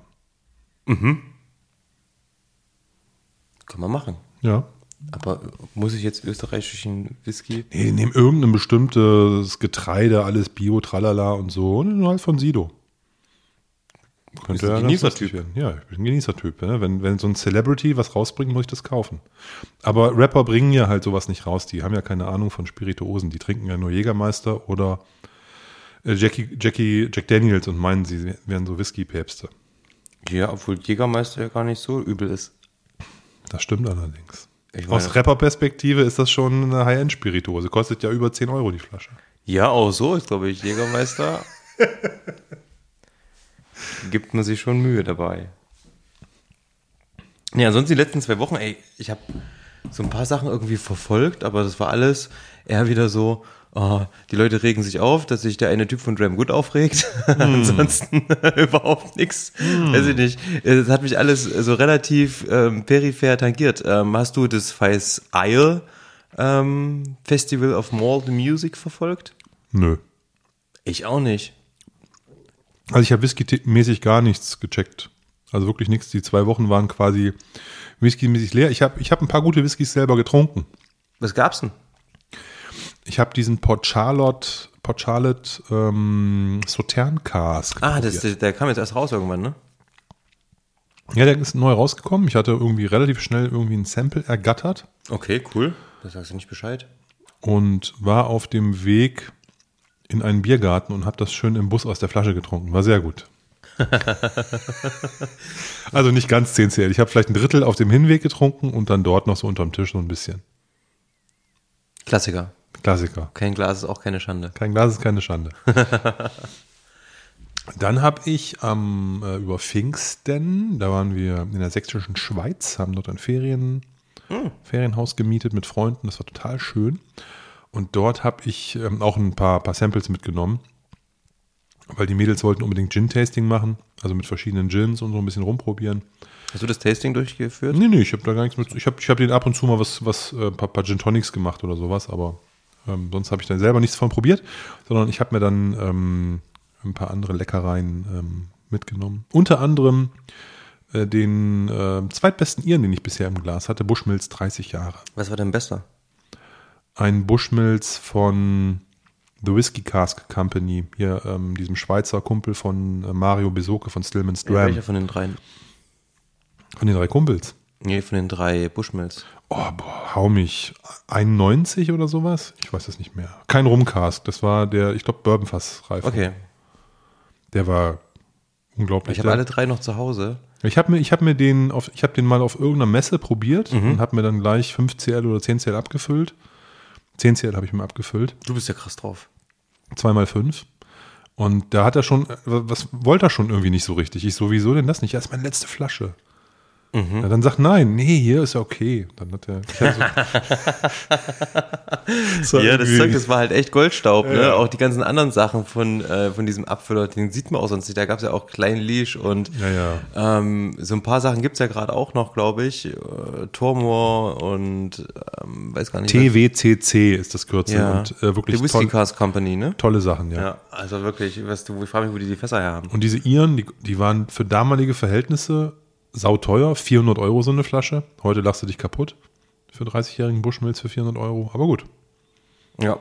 Mhm. Kann man machen. Ja. Aber muss ich jetzt österreichischen Whisky? Nee, nehmen irgendein bestimmtes Getreide, alles Bio, tralala und so. Und halt von Sido. Könnte ja ein Genießertyp. Ja, ich bin ein Genießertyp. Ne? Wenn, wenn so ein Celebrity was rausbringt, muss ich das kaufen. Aber Rapper bringen ja halt sowas nicht raus. Die haben ja keine Ahnung von Spirituosen. Die trinken ja nur Jägermeister oder äh, Jackie, Jackie, Jack Daniels und meinen, sie wären so Whisky-Päpste. Ja, obwohl Jägermeister ja gar nicht so übel ist. Das stimmt allerdings. Meine, Aus Rapper-Perspektive ist das schon eine High-End-Spirituose. Kostet ja über 10 Euro die Flasche. Ja, auch so ist, glaube ich, Jägermeister. <laughs> gibt man sich schon Mühe dabei. Ja, ansonsten die letzten zwei Wochen, ey, ich habe so ein paar Sachen irgendwie verfolgt, aber das war alles eher wieder so, oh, die Leute regen sich auf, dass sich der eine Typ von Dram Good aufregt. Mm. <laughs> Ansonsten <laughs> überhaupt nichts. Mm. Weiß ich nicht. Das hat mich alles so relativ ähm, peripher tangiert. Ähm, hast du das Feis Isle ähm, Festival of Malt Music verfolgt? Nö. Ich auch nicht. Also ich habe whisky-mäßig gar nichts gecheckt. Also wirklich nichts. Die zwei Wochen waren quasi whisky-mäßig leer. Ich habe ich hab ein paar gute Whiskys selber getrunken. Was gab's denn? Ich habe diesen Port Charlotte, Port Charlotte ähm, Sautern Cask. Ah, das, der kam jetzt erst raus irgendwann, ne? Ja, der ist neu rausgekommen. Ich hatte irgendwie relativ schnell irgendwie ein Sample ergattert. Okay, cool. Da sagst du nicht Bescheid. Und war auf dem Weg in einen Biergarten und habe das schön im Bus aus der Flasche getrunken. War sehr gut. <laughs> also nicht ganz 10 CL. Ich habe vielleicht ein Drittel auf dem Hinweg getrunken und dann dort noch so unterm Tisch so ein bisschen. Klassiker. Klassiker. Kein Glas ist auch keine Schande. Kein Glas ist keine Schande. <laughs> Dann habe ich ähm, äh, über Pfingsten, da waren wir in der sächsischen Schweiz, haben dort ein Ferien, hm. Ferienhaus gemietet mit Freunden. Das war total schön. Und dort habe ich ähm, auch ein paar, paar Samples mitgenommen, weil die Mädels wollten unbedingt Gin-Tasting machen, also mit verschiedenen Gins und so ein bisschen rumprobieren. Hast du das Tasting durchgeführt? Nee, nee, ich habe da gar nichts mit. Ich habe ich hab den ab und zu mal was, was äh, paar, paar Gin Tonics gemacht oder sowas, aber ähm, sonst habe ich dann selber nichts von probiert, sondern ich habe mir dann ähm, ein paar andere Leckereien ähm, mitgenommen. Unter anderem äh, den äh, zweitbesten Iren, den ich bisher im Glas hatte, Bushmills 30 Jahre. Was war denn besser? Ein Bushmills von The Whiskey Cask Company, hier ähm, diesem Schweizer Kumpel von äh, Mario Besoke von Stillman's Dram. Welcher von den dreien? Von den drei Kumpels? Nee, von den drei Bushmills. Oh, boah, hau mich. 91 oder sowas? Ich weiß es nicht mehr. Kein Rumcast. Das war der, ich glaube, Bourbonfass-Reife. Okay. Der war unglaublich. Ich habe alle drei noch zu Hause. Ich habe mir, ich hab mir den, auf, ich habe den mal auf irgendeiner Messe probiert mhm. und habe mir dann gleich 5 CL oder 10 CL abgefüllt. 10 CL habe ich mir abgefüllt. Du bist ja krass drauf. Zweimal fünf. Und da hat er schon, was wollte er schon irgendwie nicht so richtig. Ich sowieso denn das nicht? Das ist meine letzte Flasche. Ja, dann sag nein, nee, hier ist ja okay. Dann hat er. <laughs> <laughs> so- Ja, das Zeug, das war halt echt Goldstaub, Ja. ne? Auch die ganzen anderen Sachen von, äh, von diesem Abfüller, den sieht man auch sonst nicht. Da gab es ja auch Klein Leash und Ja, ja. Ähm, so ein paar Sachen gibt's ja gerade auch noch, glaube ich. Äh, Tormor und ähm, weiß gar nicht. TWCC ist das Kürzel ja. und äh, wirklich Die Whiskey Cast Company, ne? tolle Sachen, ja. Ja, also wirklich, weißt du, ich frage mich, wo die die Fässer her haben. Und diese Iren, die, die waren für damalige Verhältnisse sauteuer, 400 Euro so eine Flasche. Heute lachst du dich kaputt für 30-jährigen Bushmills für 400 Euro. Aber gut. Ja.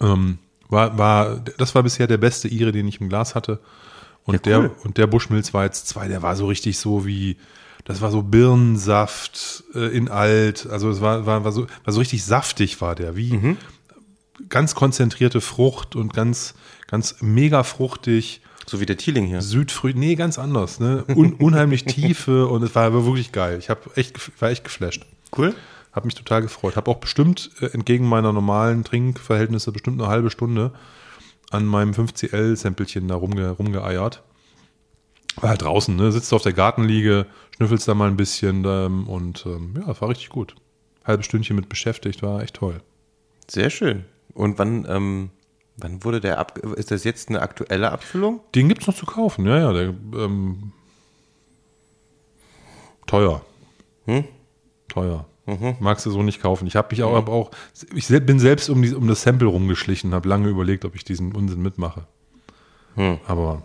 Ähm, war, war, das war bisher der beste Ire, den ich im Glas hatte. Und, Ja, cool. der, und der Bushmills war jetzt zwei, der war so richtig so wie, das war so Birnensaft äh, in alt. Also es war, war, war, so, war so richtig saftig war der, wie Mhm. ganz konzentrierte Frucht und ganz, ganz mega fruchtig. So wie der Thieling hier. Südfrüh, nee, ganz anders, ne? Un, <laughs> unheimlich Tiefe und es war aber wirklich geil. Ich hab echt, war echt geflasht. Cool. Hab mich total gefreut. Hab auch bestimmt äh, entgegen meiner normalen Trinkverhältnisse bestimmt eine halbe Stunde an meinem 5CL-Sampelchen da rumge, rumgeeiert. War halt draußen, ne? Sitzt auf der Gartenliege, schnüffelst da mal ein bisschen ähm, und ähm, ja, es war richtig gut. Halbes Stündchen mit beschäftigt, war echt toll. Sehr schön. Und wann, ähm, wann wurde der ab? Ist das jetzt eine aktuelle Abfüllung? Den gibt's noch zu kaufen, ja, ja. Der, ähm, teuer. Hm? Teuer. Magst du so nicht kaufen. Ich habe mich auch, hab auch, ich bin selbst um, die, um das Sample rumgeschlichen, habe lange überlegt, ob ich diesen Unsinn mitmache. Hm. Aber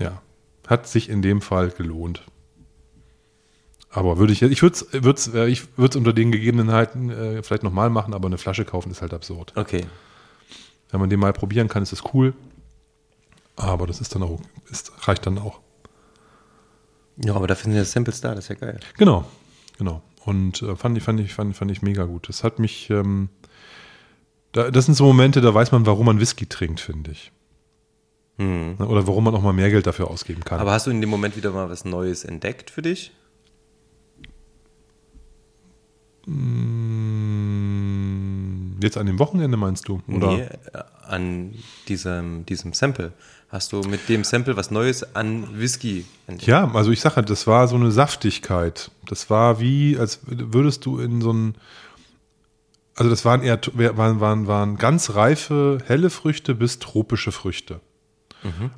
ja, hat sich in dem Fall gelohnt. Aber würde ich, ich würde es äh, ich würd's unter den Gegebenheiten äh, vielleicht nochmal machen, aber eine Flasche kaufen ist halt absurd. Okay. Wenn man den mal probieren kann, ist es cool. Aber das ist dann auch, ist, reicht dann auch. Ja, aber dafür sind ja Samples da, das ist ja geil. Genau, genau. Und äh, fand ich, fand ich, fand, fand ich mega gut. Das hat mich, ähm, da, das sind so Momente, da weiß man, warum man Whisky trinkt, finde ich. Ne, Oder warum man auch mal mehr Geld dafür ausgeben kann. Aber hast du in dem Moment wieder mal was Neues entdeckt für dich? Mm, Jetzt an dem Wochenende meinst du? Oder? Nee, an diesem, diesem Sample. Hast du mit dem Sample was Neues an Whisky entdeckt? Ja, also ich sage das war so eine Saftigkeit. Das war wie, als würdest du in so ein, also das waren eher, waren, waren, waren ganz reife, helle Früchte bis tropische Früchte.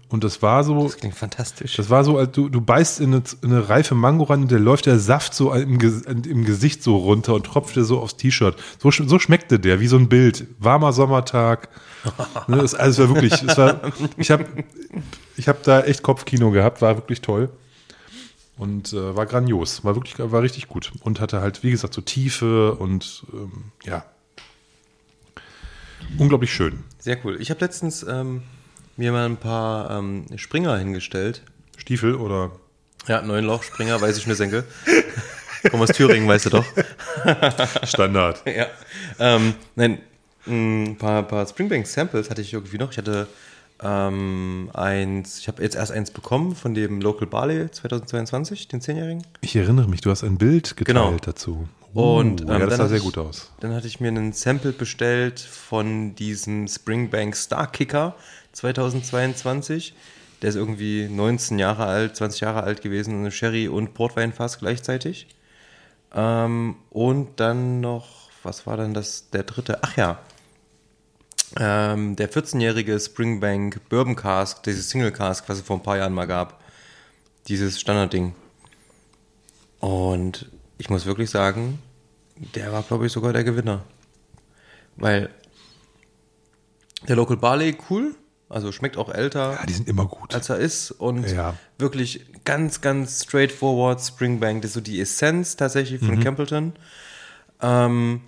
Und das war so, Das klingt fantastisch. das war so, als du, du beißt in eine, in eine reife Mango rein und der läuft der Saft so im, im Gesicht so runter und tropft dir so aufs T-Shirt. So, so schmeckte der, wie so ein Bild. Warmer Sommertag. ne, das, also es war wirklich, es war, ich habe ich hab da echt Kopfkino gehabt, war wirklich toll. Und äh, war grandios, war wirklich, war richtig gut. Und hatte halt, wie gesagt, so Tiefe und ähm, ja. Unglaublich schön. Sehr cool. Ich habe letztens ähm, mir mal ein paar ähm, Springer hingestellt. Stiefel oder Ja, neun Lochspringer, weiße Schnürsenkel. <laughs> Komm aus Thüringen, weißt du doch. <laughs> Standard. ja. Ähm, nein, ein paar, paar Springbank Samples hatte ich irgendwie noch. Ich hatte ähm, eins, ich habe jetzt erst eins bekommen von dem Local Barley 2022, den 10-Jährigen. Ich erinnere mich, du hast ein Bild geteilt Genau. dazu. Und, Uh, ähm, ja, das dann sah hatte sehr ich- gut aus. Dann hatte ich mir einen Sample bestellt von diesem Springbank Star Kicker 2022. Der ist irgendwie 19 Jahre alt, 20 Jahre alt gewesen, eine Sherry- und Portweinfass gleichzeitig. Ähm, und dann noch, was war dann das, der dritte? Ach ja, ähm, der 14-jährige Springbank Bourbon Cask, dieses Single Cask, was es vor ein paar Jahren mal gab. Dieses Standardding. Und ich muss wirklich sagen, der war, glaube ich, sogar der Gewinner. Weil der Local Barley cool, also schmeckt auch älter, Ja, die sind immer gut. als er ist und Ja. wirklich ganz, ganz straightforward Springbank. Das ist so die Essenz tatsächlich von Campbellton. Ähm,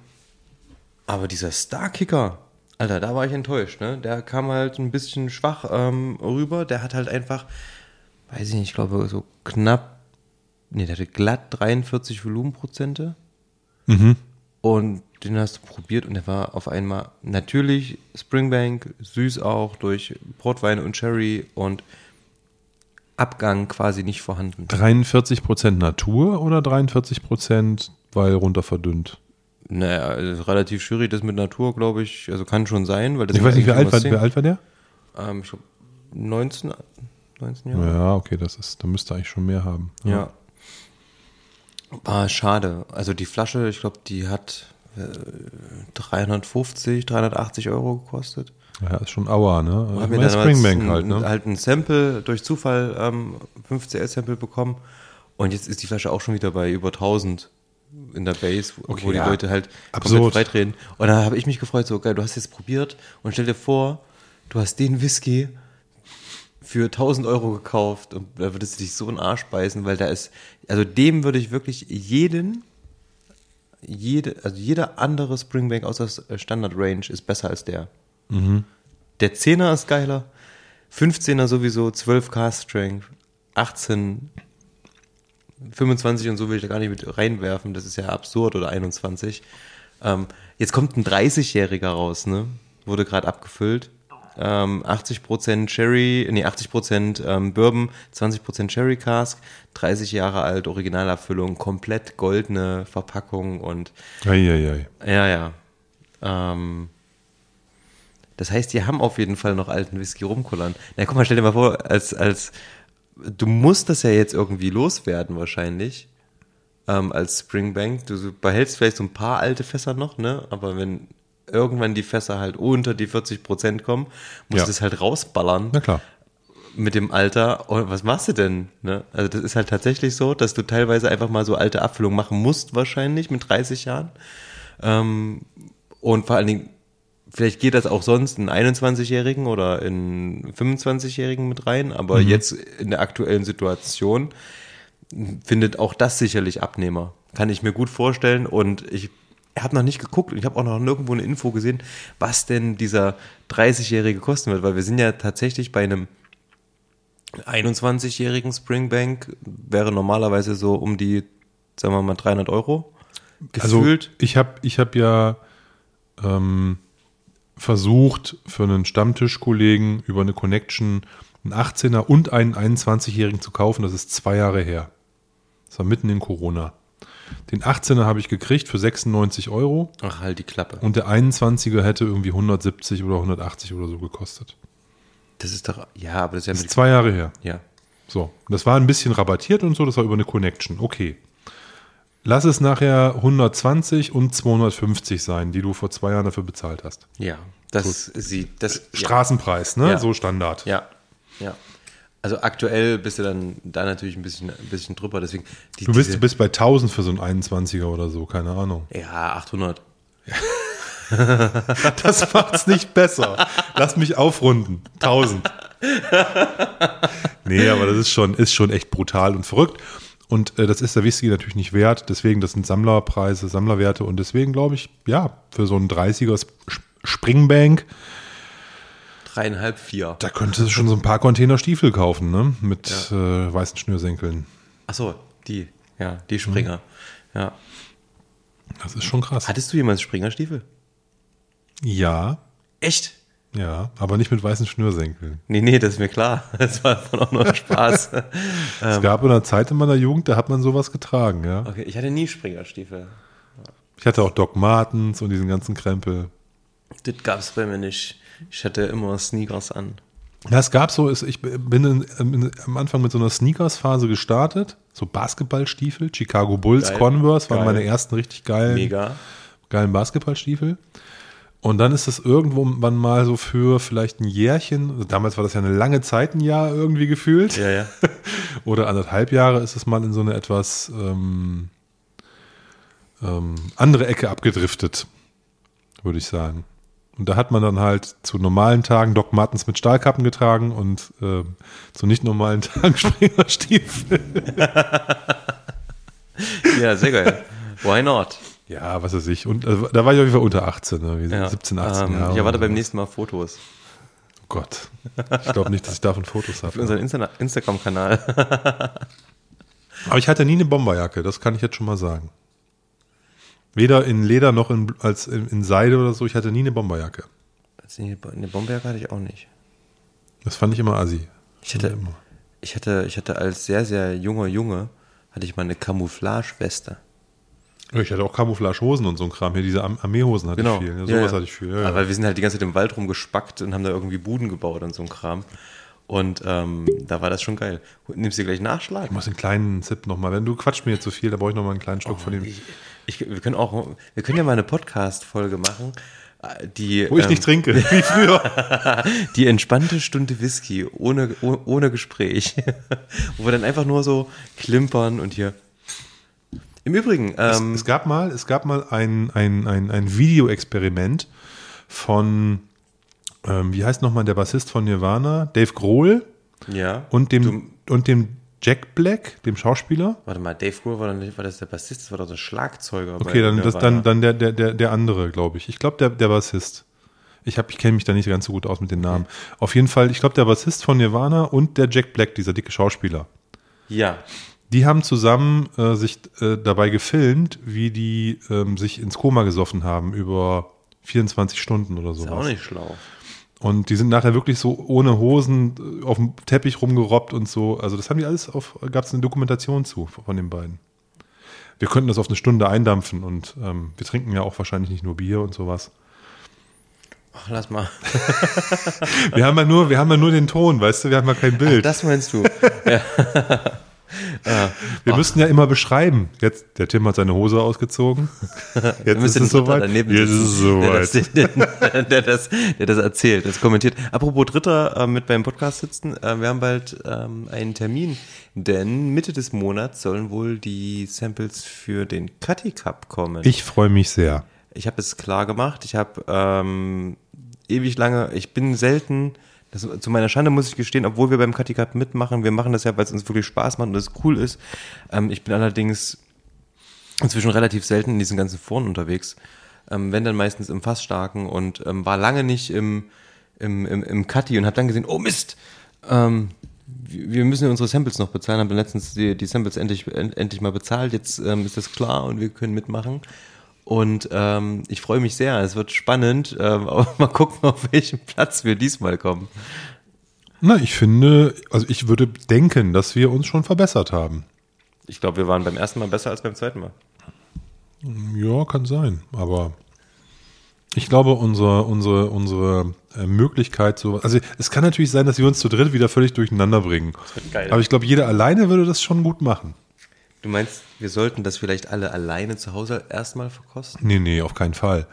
aber dieser Starkicker, Alter, da war ich enttäuscht. Ne? Der kam halt ein bisschen schwach ähm, rüber. Der hat halt einfach, weiß ich nicht, ich glaube so knapp, nee, der hatte glatt 43 Volumenprozente. Und den hast du probiert und der war auf einmal natürlich Springbank, süß auch durch Portwein und Sherry und Abgang quasi nicht vorhanden. 43% Natur oder 43% weil runter verdünnt? Naja, relativ schwierig, das mit Natur, glaube ich, also kann schon sein, weil das Ich weiß nicht, wie alt, war, wie alt war der? Ähm, ich glaube 19, 19 Jahre. Ja, okay, das ist, da müsste eigentlich schon mehr haben. Ja. Ah, schade. Also die Flasche, ich glaube, die hat äh, 350, 380 Euro gekostet. Ja, ist schon Aua, ne? Hab Ich meine, Springbank halt, ne? halt ein Sample durch Zufall, ähm, 5CL-Sample bekommen. Und jetzt ist die Flasche auch schon wieder bei über 1000 in der Base, wo, Okay, wo die ja. Leute halt Absurd. komplett freidrehen. Und da habe ich mich gefreut, so geil, du hast jetzt probiert und stell dir vor, du hast den Whisky für 1000 Euro gekauft und da würdest du dich so in den Arsch beißen, weil da ist, also dem würde ich wirklich jeden, jede, also jeder andere Springbank außer Standard Range ist besser als der. Der 10er ist geiler, 15er sowieso, 12K Strength, 18, 25 und so will ich da gar nicht mit reinwerfen, das ist ja absurd oder 21. Ähm, jetzt kommt ein 30-Jähriger raus, ne? Wurde gerade abgefüllt. Ähm, 80% Sherry, nee, 80% ähm, Bourbon, 20% Sherry Cask, 30 Jahre alt, Originalabfüllung, komplett goldene Verpackung und Eieiei. ja, ja. Ähm, das heißt, die haben auf jeden Fall noch alten Whisky rumkullern. Na guck mal, stell dir mal vor, als, als du musst das ja jetzt irgendwie loswerden wahrscheinlich. Ähm, als Springbank. Du behältst vielleicht so ein paar alte Fässer noch, ne? Aber wenn irgendwann die Fässer halt unter die 40 Prozent kommen, musst Ja. du es halt rausballern Na klar. mit dem Alter. Und was machst du denn? Ne? Also das ist halt tatsächlich so, dass du teilweise einfach mal so alte Abfüllungen machen musst, wahrscheinlich mit 30 Jahren. Ähm, und vor allen Dingen, vielleicht geht das auch sonst in 21-Jährigen oder in 25-Jährigen mit rein, aber jetzt in der aktuellen Situation findet auch das sicherlich Abnehmer. Kann ich mir gut vorstellen und ich habe noch nicht geguckt und ich habe auch noch nirgendwo eine Info gesehen, was denn dieser 30-Jährige kosten wird, weil wir sind ja tatsächlich bei einem 21-jährigen Springbank, wäre normalerweise so um die, sagen wir mal, 300 Euro gefühlt. Also ich habe ich hab ja ähm, versucht, für einen Stammtischkollegen über eine Connection einen 18er und einen 21-Jährigen zu kaufen. Das ist zwei Jahre her. Das war mitten in Corona. Den 18er habe ich gekriegt für 96 Euro Ach, halt die Klappe. und der 21er hätte irgendwie 170 oder 180 oder so gekostet. Das ist doch, ja, aber das ist ja Das ist zwei Jahre her. ja. So, das war ein bisschen rabattiert und so, das war über eine Connection. Okay. Lass es nachher 120 und 250 sein, die du vor zwei Jahren dafür bezahlt hast. Ja, das sieht, das, ja. Straßenpreis, ne? Ja. So Standard. Ja, ja. Also aktuell bist du dann da natürlich ein bisschen, ein bisschen drüber, deswegen. Die, Du bist, du bist bei 1000 für so einen 21er oder so, keine Ahnung. Ja, 800. <laughs> Das macht's nicht besser. Lass mich aufrunden. 1000. Nee, aber das ist schon, ist schon echt brutal und verrückt. Und äh, das ist der Whisky natürlich nicht wert. Deswegen, das sind Sammlerpreise, Sammlerwerte. Und deswegen glaube ich, ja, für so einen 30er Sp- Springbank, Dreieinhalb, vier. da könntest du schon so ein paar Container Stiefel kaufen, ne? Mit äh, weißen Schnürsenkeln. Achso, die, ja, die Springer. Ja. Das ist schon krass. Hattest du jemals Springerstiefel? Ja, Echt? ja, aber nicht mit weißen Schnürsenkeln. Nee, nee, das ist mir klar. <laughs> Das war auch nur Spaß. <laughs> Es gab in einer Zeit in meiner Jugend, da hat man sowas getragen, ja. okay, ich hatte nie Springerstiefel. Ich hatte auch Doc Martens und diesen ganzen Krempel. Das gab's bei mir nicht. Ich hatte immer Sneakers an. Ja, es gab so, ich bin in, in, am Anfang mit so einer Sneakers-Phase gestartet. So Basketballstiefel, Chicago Bulls, Geil. Converse waren Geil. meine ersten richtig geilen, Mega. geilen Basketballstiefel. Und dann ist es irgendwann mal so für vielleicht ein Jährchen, also damals war das ja eine lange Zeit, ein Jahr irgendwie gefühlt. Ja, ja. <laughs> Oder anderthalb Jahre ist es mal in so eine etwas ähm, ähm, andere Ecke abgedriftet, würde ich sagen. Und da hat man dann halt zu normalen Tagen Doc Martens mit Stahlkappen getragen und ähm, zu nicht normalen <laughs> Tagen Springerstiefel. <laughs> Ja, sehr geil. Why not? Ja, was weiß ich. Und äh, da war ich auf jeden Fall unter 18, ne? Wie Ja. 17, 18 ähm, Jahre. Ich erwarte beim nächsten Mal Fotos. Oh Gott. Ich glaube nicht, dass ich davon Fotos Für habe. unseren Insta Instagram-Kanal. <laughs> Aber ich hatte nie eine Bomberjacke, das kann ich jetzt schon mal sagen. Weder in Leder noch in, als in, in Seide oder so, ich hatte nie eine Bomberjacke. Eine Bomberjacke hatte ich auch nicht. Das fand ich immer assi. Ich hatte, Immer. ich hatte, ich hatte als sehr, sehr junger Junge, hatte ich mal eine Camouflage-Weste. Ich hatte auch Camouflagehosen und so ein Kram. Hier diese Armeehosen hatte Genau. ich viel. Ja, Ja, sowas ja. hatte ich viel. Ja, Aber ja. wir sind halt die ganze Zeit im Wald rumgespackt und haben da irgendwie Buden gebaut und so ein Kram. Und ähm, da war das schon geil. Nimmst du dir gleich Nachschlag? Ich muss einen kleinen Sip nochmal. Wenn du quatschst mir jetzt zu viel, da brauche ich nochmal einen kleinen Schluck von dem. Ich, ich, wir können auch, wir können ja mal eine Podcast-Folge machen, die, Wo ich ähm, nicht trinke, <laughs> wie früher. <laughs> die entspannte Stunde Whisky ohne, oh- ohne Gespräch. <laughs> Wo wir dann einfach nur so klimpern und hier. Im Übrigen, ähm, es gab mal, es gab mal ein, ein, ein, ein Videoexperiment von, ähm, wie heißt nochmal der Bassist von Nirvana? Dave Grohl ja. und dem, und dem Jack Black, dem Schauspieler. Warte mal, Dave Grohl war, nicht, war das der Bassist, das war doch der Schlagzeuger. Okay, dann, das, dann, dann der, der, der, der andere, glaube ich. Ich glaube, der, der Bassist. Ich, hab- ich kenne mich da nicht ganz so gut aus mit den Namen. Auf jeden Fall, ich glaube, der Bassist von Nirvana und der Jack Black, dieser dicke Schauspieler. Ja, Die haben zusammen äh, sich äh, dabei gefilmt, wie die ähm, sich ins Koma gesoffen haben über 24 Stunden oder ist auch nicht schlau. Und die sind nachher wirklich so ohne Hosen äh, auf dem Teppich rumgerobbt und so. Also das haben die alles auf, gab es eine Dokumentation zu von den beiden. Wir könnten das auf eine Stunde eindampfen und ähm, wir trinken ja auch wahrscheinlich nicht nur Bier und sowas. Ach, lass mal. <laughs> Wir haben ja nur, wir haben ja nur den Ton, weißt du, wir haben ja kein Bild. Das meinst du. <laughs> <laughs> wir müssten ja immer beschreiben. Jetzt, der Tim hat seine Hose ausgezogen. <laughs> Jetzt ist es soweit. Jetzt ist es der soweit. das, der, der, das, der das erzählt, das kommentiert. Apropos Dritter äh, mit beim Podcast sitzen, äh, wir haben bald ähm, einen Termin, denn Mitte des Monats sollen wohl die Samples für den Cutty Cup kommen. Ich freue mich sehr. Ich habe es klar gemacht. Ich habe ähm, ewig lange, ich bin selten, das, zu meiner Schande muss ich gestehen, obwohl wir beim Cutty Cup mitmachen, wir machen das ja, weil es uns wirklich Spaß macht und es cool ist. Ähm, ich bin allerdings inzwischen relativ selten in diesen ganzen Foren unterwegs. Ähm, wenn dann meistens im Fassstarken und ähm, war lange nicht im, im, im, im Cutty und habe dann gesehen, oh Mist, ähm, wir müssen ja unsere Samples noch bezahlen, haben letztens die, die Samples endlich, end, endlich mal bezahlt, jetzt ähm, ist das klar und wir können mitmachen. Und ähm, ich freue mich sehr, es wird spannend, ähm, aber <laughs> mal gucken, auf welchen Platz wir diesmal kommen. Na, ich finde, also ich würde denken, dass wir uns schon verbessert haben. Ich glaube, wir waren beim ersten Mal besser als beim zweiten Mal. Ja, kann sein. Aber ich glaube, unsere, unsere, unsere äh, Möglichkeit, so, also es kann natürlich sein, dass wir uns zu dritt wieder völlig durcheinander bringen. wird geil. Aber ich glaube, jeder alleine würde das schon gut machen. Du meinst, wir sollten das vielleicht alle alleine zu Hause erstmal verkosten? Nee, nee, auf keinen Fall.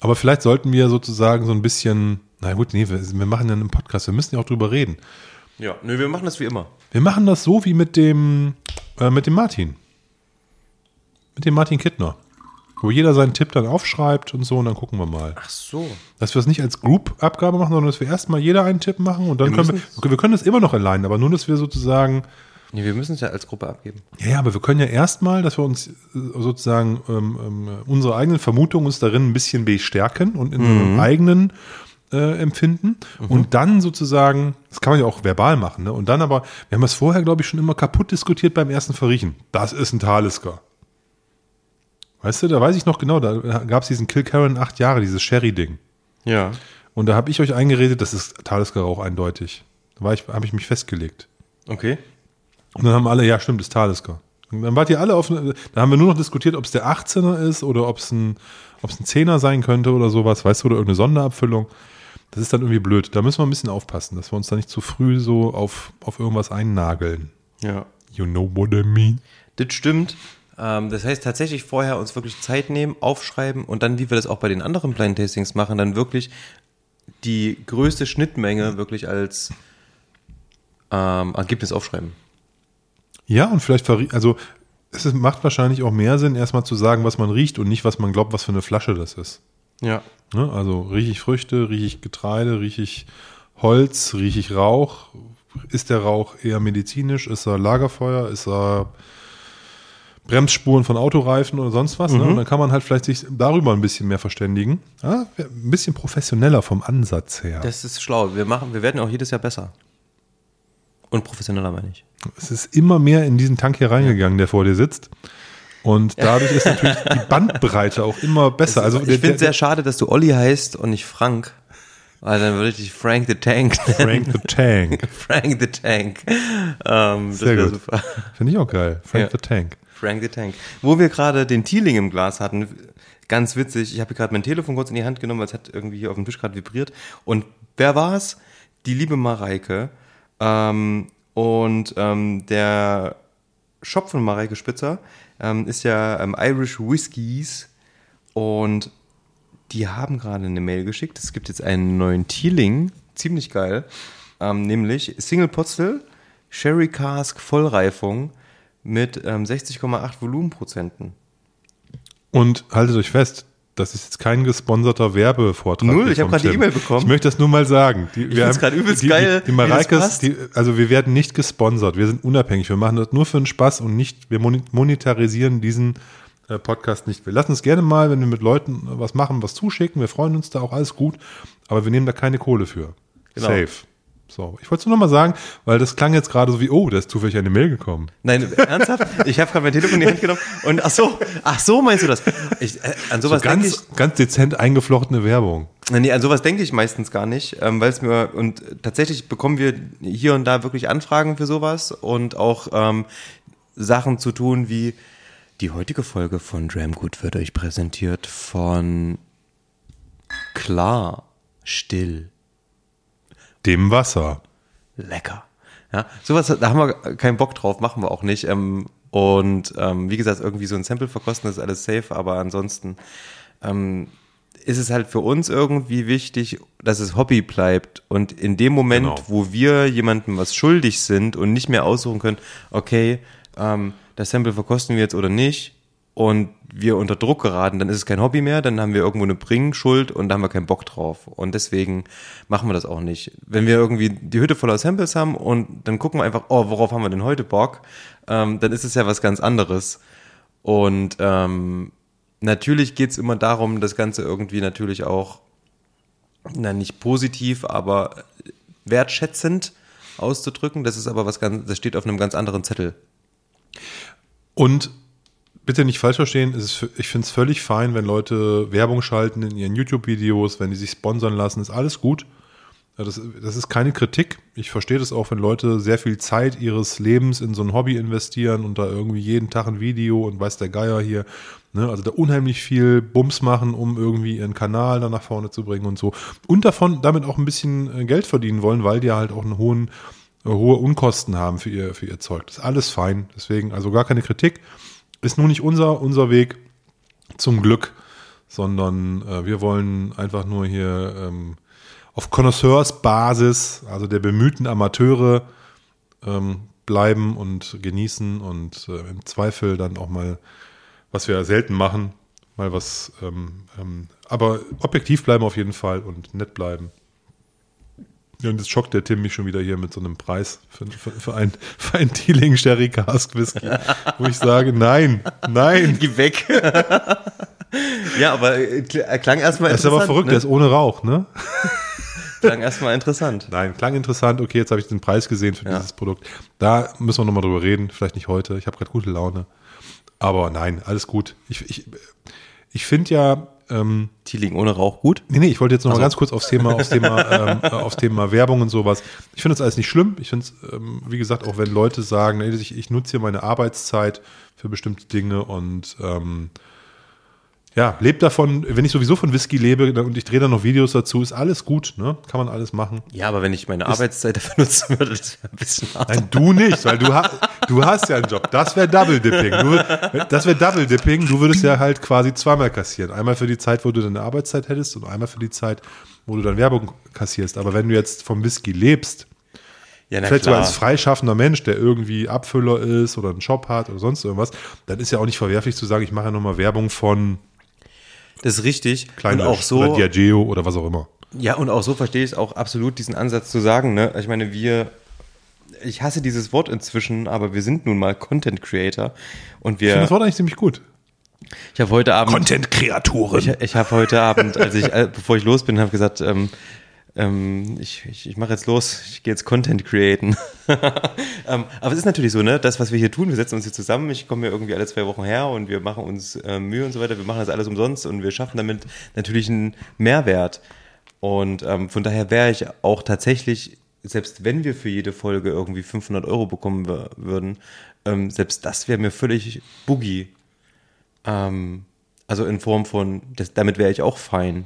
Aber vielleicht sollten wir sozusagen so ein bisschen, na gut, nee, wir, wir machen ja einen Podcast, wir müssen ja auch drüber reden. Ja, nö, wir machen das wie immer. Wir machen das so wie mit dem, äh, mit dem Martin. Mit dem Martin Kittner. Wo jeder seinen Tipp dann aufschreibt und so und dann gucken wir mal. Ach so. Dass wir es nicht als Group-Abgabe machen, sondern dass wir erstmal jeder einen Tipp machen und dann Wir können wir, wir können das immer noch allein, aber nur, dass wir sozusagen, Nee, wir müssen es ja als Gruppe abgeben. ja, ja, aber wir können ja erstmal, dass wir uns äh, sozusagen ähm, ähm, unsere eigenen Vermutungen uns darin ein bisschen bestärken und in unserem eigenen äh, Empfinden und dann sozusagen, das kann man ja auch verbal machen, ne? Und dann aber, wir haben das vorher, glaube ich, schon immer kaputt diskutiert beim ersten Verriechen. Das ist ein Talisker. Weißt du, da weiß ich noch genau, da gab es diesen Kilcarron acht Jahre, dieses Sherry-Ding. Ja. Und da habe ich euch eingeredet, das ist Talisker-Rauch eindeutig. Da ich, habe ich mich festgelegt. Okay. Und dann haben alle, ja, stimmt, das ist Talisker. Und dann wart ihr alle auf, da haben wir nur noch diskutiert, ob es der 18er ist oder ob es ein, ob es ein 10er sein könnte oder sowas, weißt du, oder irgendeine Sonderabfüllung. Das ist dann irgendwie blöd. Da müssen wir ein bisschen aufpassen, dass wir uns da nicht zu früh so auf, auf irgendwas einnageln. Ja. You know what I mean? Das stimmt. Ähm, das heißt tatsächlich vorher uns wirklich Zeit nehmen, aufschreiben und dann, wie wir das auch bei den anderen Blind Tastings machen, dann wirklich die größte Schnittmenge wirklich als ähm, Ergebnis aufschreiben. Ja, und vielleicht, also es ist, macht wahrscheinlich auch mehr Sinn, erstmal zu sagen, was man riecht und nicht, was man glaubt, was für eine Flasche das ist. Ja. Ne? Also rieche ich Früchte, rieche ich Getreide, rieche ich Holz, rieche ich Rauch. Ist der Rauch eher medizinisch? Ist er Lagerfeuer? Ist er Bremsspuren von Autoreifen oder sonst was? Ne? Und dann kann man halt vielleicht sich darüber ein bisschen mehr verständigen. Ja, ein bisschen professioneller vom Ansatz her. Das ist schlau. Wir machen, wir werden auch jedes Jahr besser. Und professioneller meine ich. es ist immer mehr in diesen Tank hier reingegangen, der vor dir sitzt. Und dadurch ist natürlich die <laughs> Bandbreite auch immer besser. Also ich finde es sehr schade, dass du Olli heißt und nicht Frank. Weil dann würde ich dich Frank the Tank nennen. Frank the Tank. <laughs> Frank the Tank. Ähm, das Sehr gut. Finde ich auch geil. Frank Ja. the Tank. Frank the Tank. Wo wir gerade den Teeling im Glas hatten, ganz witzig, ich habe gerade mein Telefon kurz in die Hand genommen, weil es hat irgendwie hier auf dem Tisch gerade vibriert. Und wer war es? Die liebe Mareike Ähm, und ähm, der Shop von Mareike Spitzer ähm, ist ja ähm, Irish Whiskies und die haben gerade eine Mail geschickt. Es gibt jetzt einen neuen Teeling, ziemlich geil, ähm, nämlich Single Potstill, Sherry Cask Vollreifung mit ähm, 60,8 Volumenprozenten. Und haltet euch fest, das ist jetzt kein gesponserter Werbevortrag. Null, ich hab vom grad die. E-Mail bekommen. Ich möchte das nur mal sagen. Die, Ich find's grad übelst die, geil, Die, die Mareikes, die, also wir werden nicht gesponsert, wir sind unabhängig. Wir machen das nur für den Spaß und nicht, wir monetarisieren diesen äh, Podcast nicht. Wir lassen es gerne mal, wenn wir mit Leuten was machen, was zuschicken. Wir freuen uns da auch alles gut, aber wir nehmen da keine Kohle für. Genau. Safe. So, ich wollte es nur noch mal sagen, weil das klang jetzt gerade so wie, oh, da ist zufällig eine Mail gekommen. Nein, ernsthaft? Ich habe gerade mein Telefon in die Hand genommen und ach so, ach so meinst du das? Ich, äh, an So sowas denke ich, ganz, ganz dezent eingeflochtene Werbung. Nee, an sowas denke ich meistens gar nicht, ähm, weil es mir und tatsächlich bekommen wir hier und da wirklich Anfragen für sowas und auch ähm, Sachen zu tun wie die heutige Folge von Dramgood wird euch präsentiert von Klar, Still, Dem Wasser. lecker. Ja, sowas, da haben wir keinen Bock drauf, machen wir auch nicht. Ähm, und ähm, wie gesagt, irgendwie so ein Sample verkosten ist alles safe, aber ansonsten ähm, ist es halt für uns irgendwie wichtig, dass es Hobby bleibt. Und in dem Moment, Genau. wo wir jemandem was schuldig sind und nicht mehr aussuchen können, okay, ähm, das Sample verkosten wir jetzt oder nicht, und wir unter Druck geraten, dann ist es kein Hobby mehr, dann haben wir irgendwo eine Bringschuld und da haben wir keinen Bock drauf. Und deswegen machen wir das auch nicht. Wenn wir irgendwie die Hütte voller Samples haben und dann gucken wir einfach, oh, worauf haben wir denn heute Bock, ähm, dann ist es ja was ganz anderes. Und ähm, natürlich geht's immer darum, das Ganze irgendwie natürlich auch, na nicht positiv, aber wertschätzend auszudrücken. Das ist aber was ganz, das steht auf einem ganz anderen Zettel. Und bitte nicht falsch verstehen, ist, ich finde es völlig fein, wenn Leute Werbung schalten in ihren YouTube-Videos, wenn die sich sponsern lassen, ist alles gut. Das, das ist keine Kritik. Ich verstehe das auch, wenn Leute sehr viel Zeit ihres Lebens in so ein Hobby investieren und da irgendwie jeden Tag ein Video und weiß der Geier hier, ne, also da unheimlich viel Bums machen, um irgendwie ihren Kanal da nach vorne zu bringen und so. Und davon damit auch ein bisschen äh, Geld verdienen wollen, weil die halt auch einen hohen, äh, hohe Unkosten haben für ihr, für ihr Zeug. Das ist alles fein. Deswegen, also gar keine Kritik. Ist nun nicht unser, unser Weg zum Glück, sondern äh, wir wollen einfach nur hier ähm, auf Connoisseursbasis, also der bemühten Amateure, ähm, bleiben und genießen und äh, im Zweifel dann auch mal, was wir selten machen, mal was, ähm, ähm, aber objektiv bleiben auf jeden Fall und nett bleiben. Ja, und jetzt schockt der Tim mich schon wieder hier mit so einem Preis für, für, für ein, für ein Teeling Sherry Cask Whisky, wo ich sage, nein, nein. Geh weg. ja, aber äh, kl- äh, klang erstmal Das ist interessant. aber verrückt, der Ne? ist ohne Rauch, ne? Klang erstmal interessant. Nein, klang interessant. Okay, jetzt habe ich den Preis gesehen für Ja. dieses Produkt. Da müssen wir nochmal drüber reden. Vielleicht nicht heute. Ich habe gerade gute Laune. Aber nein, alles gut. Ich, ich, ich finde ja, ähm, Teeling ohne Rauch gut. nee, nee, ich wollte jetzt noch Ach mal ganz kurz aufs Thema, aufs Thema, <laughs> ähm, äh, aufs Thema Werbung und sowas. Ich finde das alles nicht schlimm. Ich finde es, ähm, wie gesagt, auch wenn Leute sagen, ich, ich nutze hier meine Arbeitszeit für bestimmte Dinge und ähm, ja, lebt davon, wenn ich sowieso von Whisky lebe und ich drehe dann noch Videos dazu, ist alles gut, ne? Kann man alles machen. Ja, aber wenn ich meine Arbeitszeit dafür nutzen würde, das wäre ein bisschen hart. Nein, du nicht, weil du, ha du hast ja einen Job. Das wäre Double Dipping. Du, das wäre Double Dipping. Du würdest ja halt quasi zweimal kassieren. Einmal für die Zeit, wo du deine Arbeitszeit hättest und einmal für die Zeit, wo du dann Werbung kassierst. Aber wenn du jetzt vom Whisky lebst, Ja, vielleicht sogar als freischaffender Mensch, der irgendwie Abfüller ist oder einen Job hat oder sonst irgendwas, dann ist ja auch nicht verwerflich zu sagen, ich mache ja nochmal Werbung von Das ist richtig. Kleiner und auch so, oder Diageo oder was auch immer. ja, und auch so verstehe ich auch absolut diesen Ansatz zu sagen, ne? Ich meine, wir, ich hasse dieses Wort inzwischen, aber wir sind nun mal Content Creator und Ich finde das wir, Wort eigentlich ziemlich gut. ich habe heute Abend, Content-Kreaturen. ich, ich habe heute Abend, als ich, äh, bevor ich los bin, habe gesagt, ähm, ähm, ich, ich, ich mache jetzt los, ich gehe jetzt Content createn. <laughs> ähm, aber es ist natürlich so, ne, das, was wir hier tun, wir setzen uns hier zusammen, ich komme hier irgendwie alle zwei Wochen her und wir machen uns äh, Mühe und so weiter, wir machen das alles umsonst und wir schaffen damit natürlich einen Mehrwert. Und ähm, von daher wäre ich auch tatsächlich, selbst wenn wir für jede Folge irgendwie 500 Euro bekommen wür- würden, ähm, selbst das wäre mir völlig boogie. Ähm, also in Form von, das, damit wäre ich auch fein.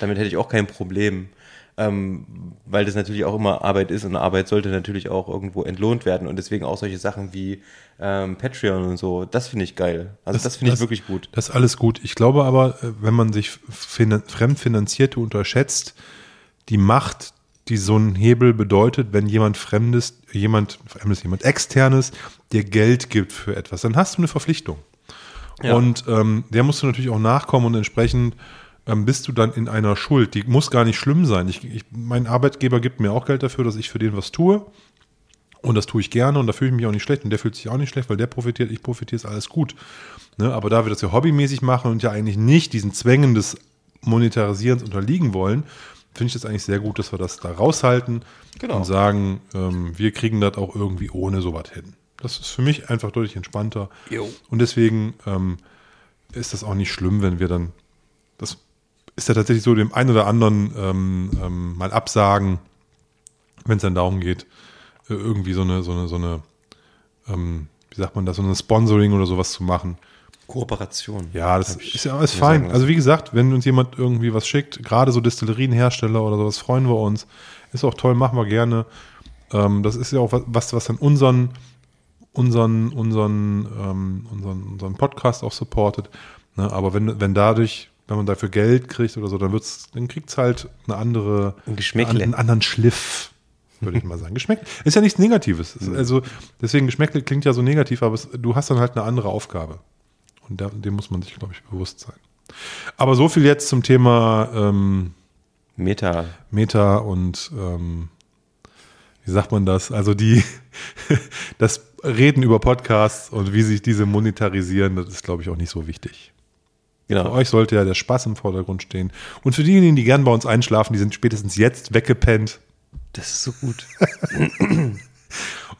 Damit hätte ich auch kein Problem. Ähm, weil das natürlich auch immer Arbeit ist und Arbeit sollte natürlich auch irgendwo entlohnt werden und deswegen auch solche Sachen wie ähm, Patreon und so, das finde ich geil. Also das, das finde ich wirklich gut. Das ist alles gut. Ich glaube aber, äh, wenn man sich fremdfinanzierte unterschätzt, die Macht, die so ein Hebel bedeutet, wenn jemand Fremdes, jemand, Fremdes, jemand Externes dir Geld gibt für etwas, dann hast du eine Verpflichtung. Ja. Und ähm, der musst du natürlich auch nachkommen und entsprechend ähm, bist du dann in einer Schuld. Die muss gar nicht schlimm sein. Ich, ich, mein Arbeitgeber gibt mir auch Geld dafür, dass ich für den was tue. Und das tue ich gerne und da fühle ich mich auch nicht schlecht und der fühlt sich auch nicht schlecht, weil der profitiert, ich profitiere, ist alles gut. Ne? Aber da wir das ja hobbymäßig machen und ja eigentlich nicht diesen Zwängen des Monetarisierens unterliegen wollen, finde ich das eigentlich sehr gut, dass wir das da raushalten genau. und sagen, ähm, wir kriegen das auch irgendwie ohne sowas hin. Das ist für mich einfach deutlich entspannter. Jo. Und deswegen ähm, ist das auch nicht schlimm, wenn wir dann ist ja tatsächlich so, dem einen oder anderen ähm, ähm, mal absagen, wenn es dann darum geht, äh, irgendwie so eine, so eine, so eine, ähm, wie sagt man das, so eine Sponsoring oder sowas zu machen. Kooperation. Ja, das ist ja alles fein. Also wie gesagt, wenn uns jemand irgendwie was schickt, gerade so Destillerienhersteller oder sowas, freuen wir uns. Ist auch toll, machen wir gerne. Ähm, das ist ja auch was, was dann unseren, unseren, unseren, ähm, unseren, unseren Podcast auch supportet. Ne? Aber wenn, wenn dadurch wenn man dafür Geld kriegt oder so, dann wird's, dann kriegt's halt eine andere, Ein Geschmäckle. einen anderen Schliff, würde ich mal sagen. Geschmäckle ist ja nichts Negatives. Also deswegen Geschmäckle klingt ja so negativ, aber es, du hast dann halt eine andere Aufgabe. Und da, dem muss man sich, glaube ich, bewusst sein. Aber so viel jetzt zum Thema ähm, Meta. Meta und ähm, wie sagt man das? Also die <laughs> das Reden über Podcasts und wie sich diese monetarisieren, das ist, glaube ich, auch nicht so wichtig. Genau. Für euch sollte ja der Spaß im Vordergrund stehen. Und für diejenigen, die gern bei uns einschlafen, die sind spätestens jetzt weggepennt. Das ist so gut.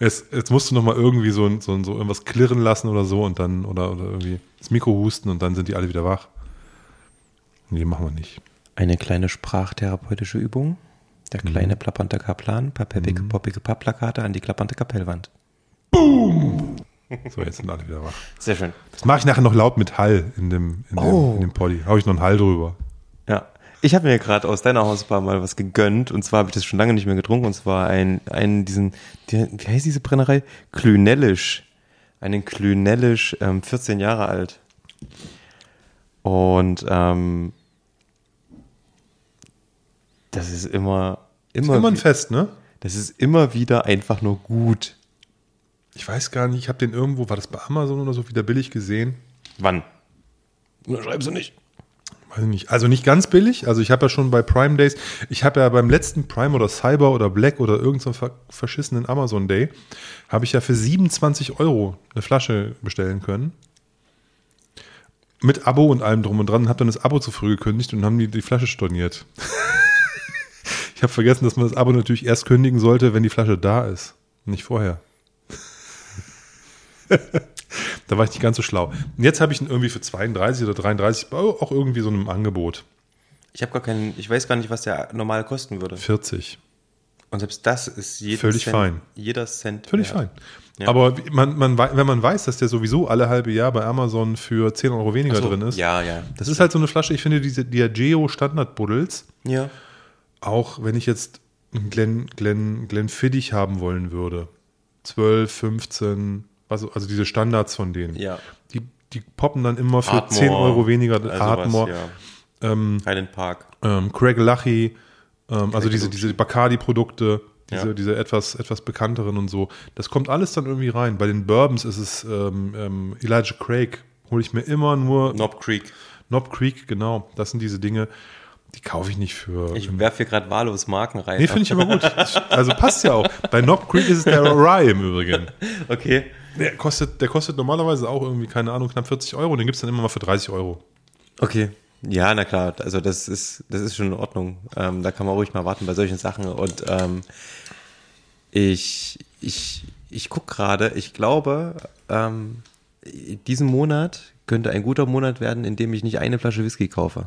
jetzt, jetzt musst du noch mal irgendwie so, so, so irgendwas klirren lassen oder so und dann, oder, oder irgendwie das Mikro husten und dann sind die alle wieder wach. Nee, machen wir nicht. Eine kleine sprachtherapeutische Übung. Der mhm. kleine mhm. plappernde Kaplan, pappige, mhm. poppige Papplakate an die klappernde Kapellwand. Boom! So, jetzt sind alle wieder wach. Sehr schön. Das mache ich nachher noch laut mit Hall in dem, in dem, oh. in dem Poddy. Hau ich noch einen Hall drüber. Ja. Ich habe mir gerade aus deiner Hausbar mal was gegönnt und zwar habe ich das schon lange nicht mehr getrunken und zwar ein, einen diesen, die, wie heißt diese Brennerei? Klünellisch. Einen Klünellisch, ähm, 14 Jahre alt. Und ähm, das ist immer, immer, ist immer ein Fest, ne? Das ist immer wieder einfach nur gut. Ich weiß gar nicht, ich habe den irgendwo, war das bei Amazon oder so, wieder billig gesehen. Wann? Schreibst du nicht. Weiß ich nicht. Also nicht ganz billig. Also ich habe ja schon bei Prime Days, ich habe ja beim letzten Prime oder Cyber oder Black oder irgendeinem so verschissenen Amazon Day, habe ich ja für 27 Euro eine Flasche bestellen können. Mit Abo und allem drum und dran. Habe dann das Abo zu früh gekündigt und haben die, die Flasche storniert. <laughs> ich habe vergessen, dass man das Abo natürlich erst kündigen sollte, wenn die Flasche da ist. Nicht vorher. <laughs> da war ich nicht ganz so schlau. Und jetzt habe ich ihn irgendwie für 32 oder 33 auch irgendwie so einem Angebot. Ich habe gar keinen, ich weiß gar nicht, was der normal kosten würde. 40. Und selbst das ist jeder Völlig Cent, fein. jeder Cent. Völlig wert. fein. Ja. Aber man, man, wenn man weiß, dass der sowieso alle halbe Jahr bei Amazon für 10 Euro weniger so, drin ist. Ja, ja. Das ist halt so eine Flasche, ich finde diese Diageo Standard Buddles. Ja. Auch wenn ich jetzt einen Glen, Glen, Glen Fiddich haben wollen würde. 12, 15, also, also diese Standards von denen. Ja. Die, die poppen dann immer für Ardmore, 10 Euro weniger. Also Ardmore. Was, ja. ähm, Highland Park. Ähm, Craig Lucky, ähm, also diese, diese Bacardi-Produkte, diese, ja. diese etwas, etwas bekannteren und so. Das kommt alles dann irgendwie rein. Bei den Bourbons ist es ähm, ähm, Elijah Craig, hole ich mir immer nur. Knob Creek. Knob Creek, genau. Das sind diese Dinge. Die kaufe ich nicht für. Ich werfe hier gerade wahllos Marken rein. Nee, finde ich aber gut. Also passt ja auch. Bei Knob Creek ist es der Rye im Übrigen. <laughs> Okay. Der kostet, der kostet normalerweise auch irgendwie, keine Ahnung, knapp 40 Euro. Den gibt es dann immer mal für 30 Euro. Okay. Ja, na klar. Also das ist, das ist schon in Ordnung. Ähm, da kann man ruhig mal warten bei solchen Sachen. Und ähm, ich, ich, ich gucke gerade, ich glaube, ähm, diesen Monat könnte ein guter Monat werden, in dem ich nicht eine Flasche Whisky kaufe.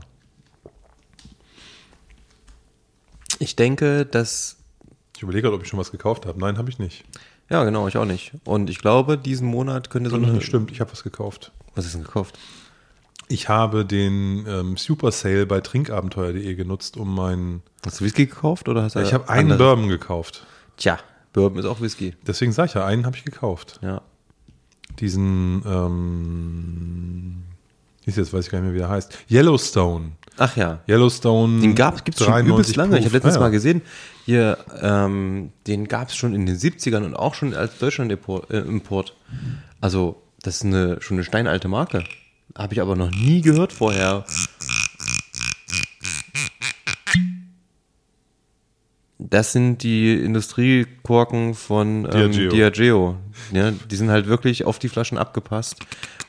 Ich denke, dass. Ich überlege gerade, ob ich schon was gekauft habe. Nein, habe ich nicht. Ja, genau, ich auch nicht. Und ich glaube, diesen Monat könnte so eine. Stimmt, ich habe was gekauft. Was ist denn gekauft? Ich habe den ähm, Super Sale bei trinkabenteuer.de genutzt, um meinen. Hast du Whisky gekauft oder hast du Ich habe einen anderes? Bourbon gekauft. Tja, Bourbon ist auch Whisky. Deswegen sage ich ja, einen habe ich gekauft. Ja. Diesen, ähm, ist jetzt weiß ich gar nicht mehr, wie der heißt. Yellowstone. Ach ja. Yellowstone. Den gab es schon 93 übelst lange. Ich habe Proof. letztens Ah, mal ja. gesehen, hier, ähm, den gab es schon in den 70ern und auch schon als Deutschland-Import. Äh. Also, das ist eine, schon eine steinalte Marke. Habe ich aber noch nie gehört vorher. Das sind die Industriekorken von ähm, Diageo. Diageo. Ja, die sind halt wirklich auf die Flaschen abgepasst.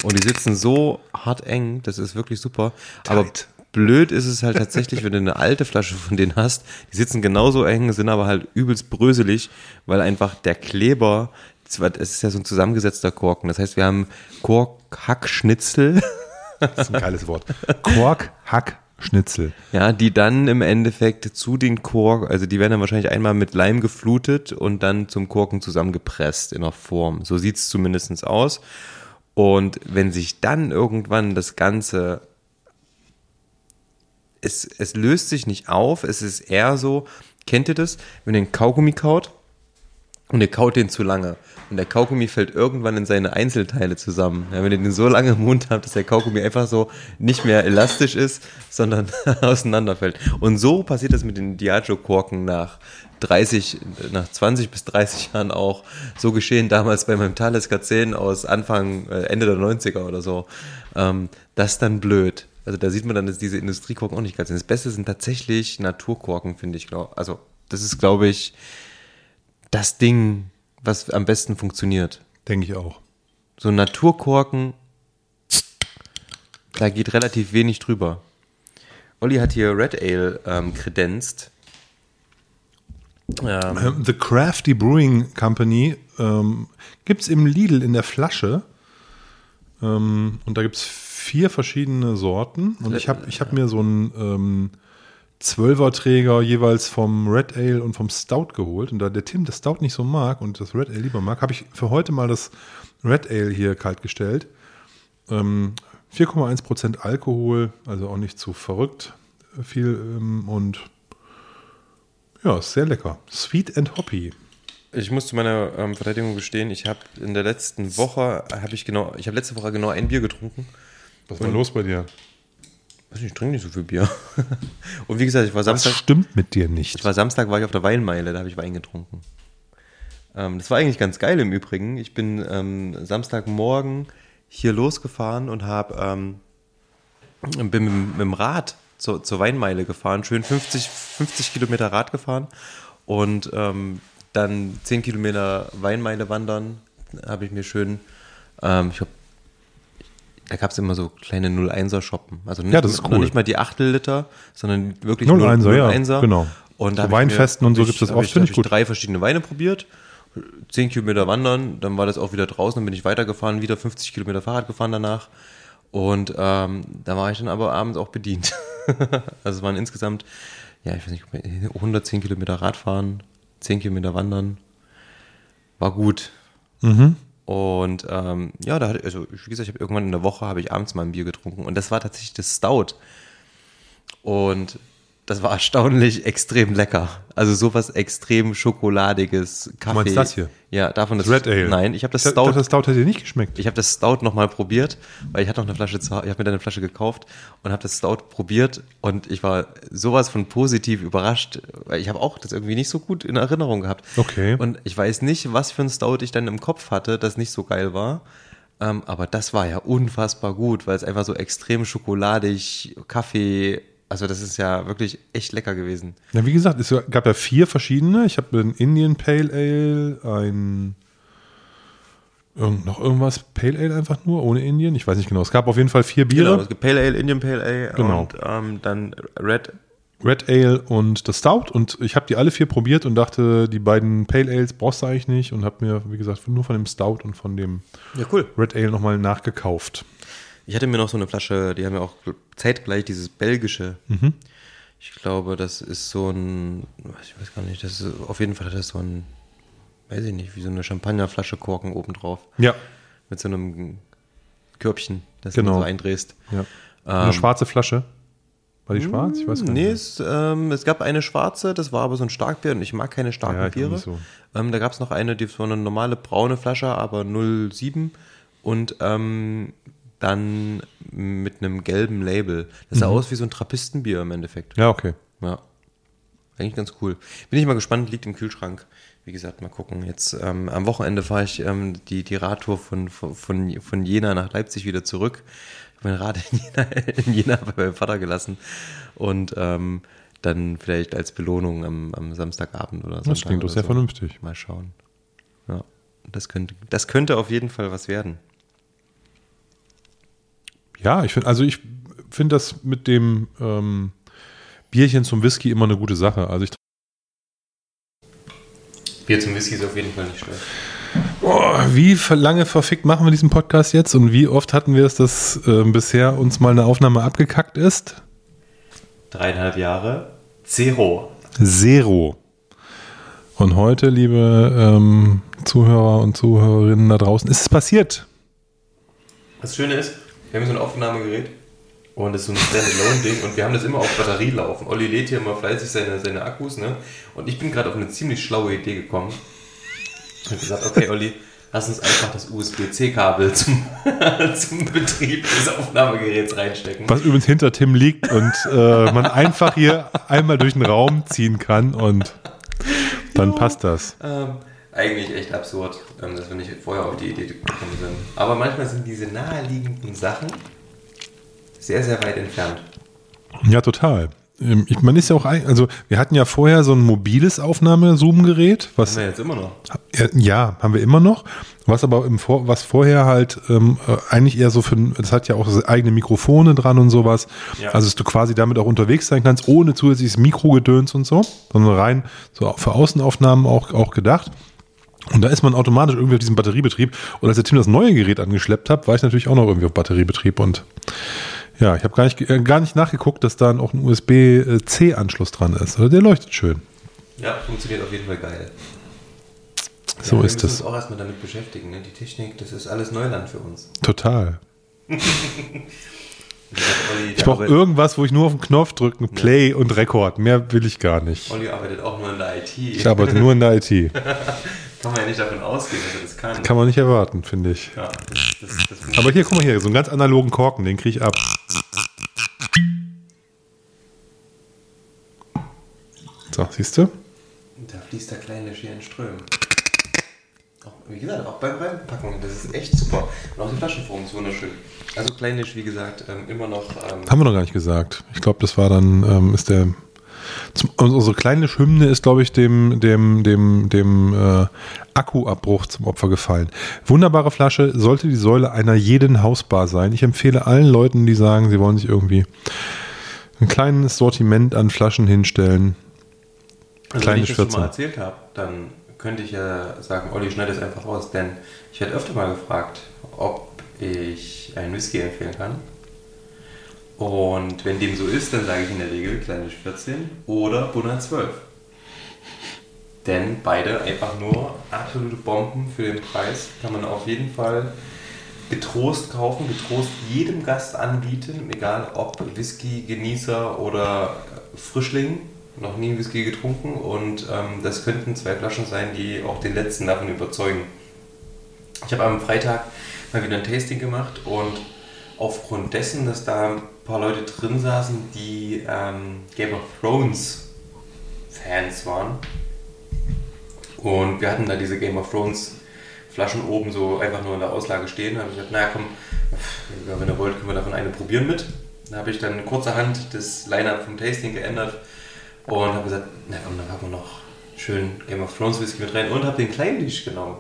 Und die sitzen so hart eng, das ist wirklich super. Aber Tight. Blöd ist es halt tatsächlich, wenn du eine alte Flasche von denen hast. Die sitzen genauso eng, sind aber halt übelst bröselig, weil einfach der Kleber, es ist ja so ein zusammengesetzter Korken. Das heißt, wir haben Korkhackschnitzel. Das ist ein geiles Wort. Quark, Hack, Schnitzel. Ja, die dann im Endeffekt zu den Kork, also die werden dann wahrscheinlich einmal mit Leim geflutet und dann zum Korken zusammengepresst in einer Form. So sieht's zumindestens aus. Und wenn sich dann irgendwann das Ganze, es, es löst sich nicht auf, es ist eher so, kennt ihr das, wenn ihr einen Kaugummi kaut und ihr kaut den zu lange und der Kaugummi fällt irgendwann in seine Einzelteile zusammen. Ja, wenn ihr den so lange im Mund habt, dass der Kaugummi einfach so nicht mehr elastisch ist, sondern <laughs> auseinanderfällt. Und so passiert das mit den Diageo-Korken nach 30, nach 20 bis 30 Jahren auch. So geschehen damals bei meinem Thales K10 aus Anfang, äh, Ende der 90er oder so. Ähm, das ist dann blöd. Also da sieht man dann, dass diese Industriekorken auch nicht geil sind. Das Beste sind tatsächlich Naturkorken, finde ich. Glaub. Also das ist, glaube ich, das Ding, was am besten funktioniert. Denke ich auch. So Naturkorken, da geht relativ wenig drüber. Olli hat hier Red Ale ähm, kredenzt. Ähm, The Crafty Brewing Company ähm, gibt es im Lidl in der Flasche. Ähm, und da gibt es vier verschiedene Sorten. Und ich habe ich hab mir so einen ähm, Zwölferträger jeweils vom Red Ale und vom Stout geholt. Und da der Tim das Stout nicht so mag und das Red Ale lieber mag, habe ich für heute mal das Red Ale hier kalt gestellt. Ähm, 4,1% Alkohol, also auch nicht zu verrückt viel. Ähm, und ja, sehr lecker. Sweet and hoppy. Ich muss zu meiner ähm, Verteidigung gestehen, ich habe in der letzten Woche, habe ich genau, ich habe letzte Woche genau ein Bier getrunken. Was war los bei dir? Weiß nicht, ich trinke nicht so viel Bier. <laughs> Und wie gesagt, ich war Samstag, stimmt mit dir nicht? ich war Samstag war ich auf der Weinmeile, da habe ich Wein getrunken. Ähm, das war eigentlich ganz geil im Übrigen. Ich bin ähm, Samstagmorgen hier losgefahren und habe ähm, bin mit, mit dem Rad zur, zur Weinmeile gefahren, schön 50, 50 Kilometer Rad gefahren und ähm, dann 10 Kilometer Weinmeile wandern, habe ich mir schön, ähm, ich hab, da gab es immer so kleine 01er Shoppen. Also nicht, Ja, das ist cool. nicht mal die Achtel-Liter, sondern wirklich 01er, ja, 01er. genau. Und So ich Weinfesten mir- und so hab gibt's das oft, ich- finde ich gut. drei verschiedene Weine probiert, 10 Kilometer wandern, dann war das auch wieder draußen, dann bin ich weitergefahren, wieder 50 Kilometer Fahrrad gefahren danach. Und ähm, da war ich dann aber abends auch bedient. <laughs> also es waren insgesamt, ja, ich weiß nicht, 110 Kilometer Radfahren, 10 Kilometer wandern. War gut. Und ähm, ja, da hatte, also wie gesagt, ich habe irgendwann in der Woche habe ich abends mal ein Bier getrunken und das war tatsächlich das Stout. Und das war erstaunlich extrem lecker. Also sowas extrem schokoladiges Kaffee. meinst das hier? Ja, davon das Red Ale. Nein, ich habe das Ich Stout. dachte, das Stout hätte dir nicht geschmeckt. Ich habe das Stout nochmal probiert, weil ich hatte noch eine Flasche zu, ich habe mir dann eine Flasche gekauft und habe das Stout probiert und ich war sowas von positiv überrascht, weil ich habe auch das irgendwie nicht so gut in Erinnerung gehabt. Okay. Und ich weiß nicht, was für ein Stout ich dann im Kopf hatte, das nicht so geil war. Ähm, aber das war ja unfassbar gut, weil es einfach so extrem schokoladig, Kaffee, also das ist ja wirklich echt lecker gewesen. Ja, wie gesagt, es gab ja vier verschiedene. Ich habe einen Indian Pale Ale, ein irgend, noch irgendwas Pale Ale einfach nur, ohne Indien. Ich weiß nicht genau. Es gab auf jeden Fall vier Biere. Genau, es gibt Pale Ale, Indian Pale Ale Genau. und ähm, dann Red Red Ale und das Stout und ich habe die alle vier probiert und dachte, die beiden Pale Ales brauchst du eigentlich nicht und habe mir, wie gesagt, nur von dem Stout und von dem Ja, cool. Red Ale nochmal nachgekauft. Ich hatte mir noch so eine Flasche, die haben ja auch zeitgleich dieses belgische. Ich glaube, das ist so ein, ich weiß gar nicht, das ist auf jeden Fall hat das so ein, weiß ich nicht, wie so eine Champagnerflasche Korken obendrauf. Ja, Mit so einem Körbchen, das Genau. du so eindrehst. Ja. Eine schwarze Flasche. War die schwarz? Ich weiß gar Ähm, Nee, nicht. es, ähm, es gab eine schwarze, das war aber so ein Starkbier und ich mag keine starken Ja, Biere. nicht so. Ähm, da gab es noch eine, die war eine normale braune Flasche, aber 07 und ähm, dann mit einem gelben Label. Das Mhm. sah aus wie so ein Trappistenbier im Endeffekt. Ja, okay. Ja. Eigentlich ganz cool. Bin ich mal gespannt, liegt im Kühlschrank. Wie gesagt, mal gucken. Jetzt ähm, am Wochenende fahre ich ähm, die, die Radtour von, von, von, Jena nach Leipzig wieder zurück. Ich habe mein Rad in Jena, <laughs> in Jena bei meinem Vater gelassen. Und ähm, dann vielleicht als Belohnung am, am Samstagabend oder so. Das klingt doch sehr vernünftig. Mal schauen. Ja, das könnte, das könnte auf jeden Fall was werden. Ja, ich finde, also ich finde das mit dem ähm, Bierchen zum Whisky immer eine gute Sache. Also ich Bier zum Whisky ist auf jeden Fall nicht schlecht. Boah, wie lange verfickt machen wir diesen Podcast jetzt und wie oft hatten wir es, dass ähm, bisher uns mal eine Aufnahme abgekackt ist? Dreieinhalb Jahre. Zero. Zero. Und heute, liebe ähm, Zuhörer und Zuhörerinnen da draußen, ist es passiert. Das Schöne ist, wir haben so ein Aufnahmegerät und das ist so ein Standalone-Ding und wir haben das immer auf Batterie laufen. Olli lädt hier immer fleißig seine, seine Akkus, ne? Und ich bin gerade auf eine ziemlich schlaue Idee gekommen. Ich habe gesagt, okay, Olli, lass uns einfach das USB-C-Kabel zum, <laughs> zum Betrieb des Aufnahmegeräts reinstecken. Was übrigens hinter Tim liegt und äh, man einfach hier einmal durch den Raum ziehen kann und dann passt das. Ähm, eigentlich echt absurd, ähm, dass wir nicht vorher auf die Idee gekommen sind. Aber manchmal sind diese naheliegenden Sachen sehr, sehr weit entfernt. Ja, total. Ähm, Ich, man ist ja auch, ein, also wir hatten ja vorher so ein mobiles Aufnahme-Zoom-Gerät, was Haben wir jetzt immer noch. Ja, haben wir immer noch. Was aber im Vor was vorher halt ähm, äh, eigentlich eher so für, das hat ja auch eigene Mikrofone dran und sowas. Ja. Also, dass du quasi damit auch unterwegs sein kannst, ohne zusätzliches Mikrogedöns und so, sondern rein so für Außenaufnahmen auch, auch gedacht. Und da ist man automatisch irgendwie auf diesem Batteriebetrieb. Und als der Tim das neue Gerät angeschleppt hat, war ich natürlich auch noch irgendwie auf Batteriebetrieb und ja, ich habe gar nicht, äh, gar nicht nachgeguckt, dass da auch ein USB-C-Anschluss dran ist. Also der leuchtet schön. Ja, funktioniert auf jeden Fall geil. So ja, wir ist müssen es. uns auch erstmal damit beschäftigen. Ne? Die Technik, das ist alles Neuland für uns. Total. <laughs> Ich brauche irgendwas, wo ich nur auf den Knopf drücken, Play und Rekord. Mehr will ich gar nicht. Olli arbeitet auch nur in der IT. Ich arbeite nur in der IT. <laughs> Kann man ja nicht davon ausgehen, dass er das kann. Kann man nicht erwarten, finde ich. Ja, das, das, das Aber hier, guck mal hier, so einen ganz analogen Korken, den kriege ich ab. So, siehst du? Da fließt der kleine Schier in Strömen. Auch, wie gesagt, auch beim Reinpacken, das ist echt super. Und auch die Flaschenform ist wunderschön. Also Kleinisch, wie gesagt, ähm, immer noch. Ähm, Haben wir noch gar nicht gesagt. Ich glaube, das war dann, ähm, ist der. Unsere kleine Hymne ist, glaube ich, dem, dem, dem, dem äh, Akkuabbruch zum Opfer gefallen. Wunderbare Flasche, sollte die Säule einer jeden Hausbar sein. Ich empfehle allen Leuten, die sagen, sie wollen sich irgendwie ein kleines Sortiment an Flaschen hinstellen. Also Kleine wenn ich das schon Schwärze. mal erzählt habe, dann könnte ich ja sagen, Olli, schneid das einfach raus, denn ich werde öfter mal gefragt, ob ich einen Whisky empfehlen kann. Und wenn dem so ist, dann sage ich in der Regel Kleinisch 14 oder Bunner 12. Denn beide einfach nur absolute Bomben für den Preis. Kann man auf jeden Fall getrost kaufen, getrost jedem Gast anbieten, egal ob Whisky-Genießer oder Frischling, noch nie Whisky getrunken und ähm, das könnten zwei Flaschen sein, die auch den letzten davon überzeugen. Ich habe am Freitag mal wieder ein Tasting gemacht und aufgrund dessen, dass da paar Leute drin saßen, die ähm, Game of Thrones Fans waren und wir hatten da diese Game of Thrones Flaschen oben so einfach nur in der Auslage stehen. Da habe ich gesagt, na komm, wenn ihr wollt, können wir davon eine probieren mit. Da habe ich dann kurzerhand das Line-Up vom Tasting geändert und habe gesagt, na komm, dann packen wir noch schön Game of Thrones Whisky mit rein und habe den Kleinlisch genommen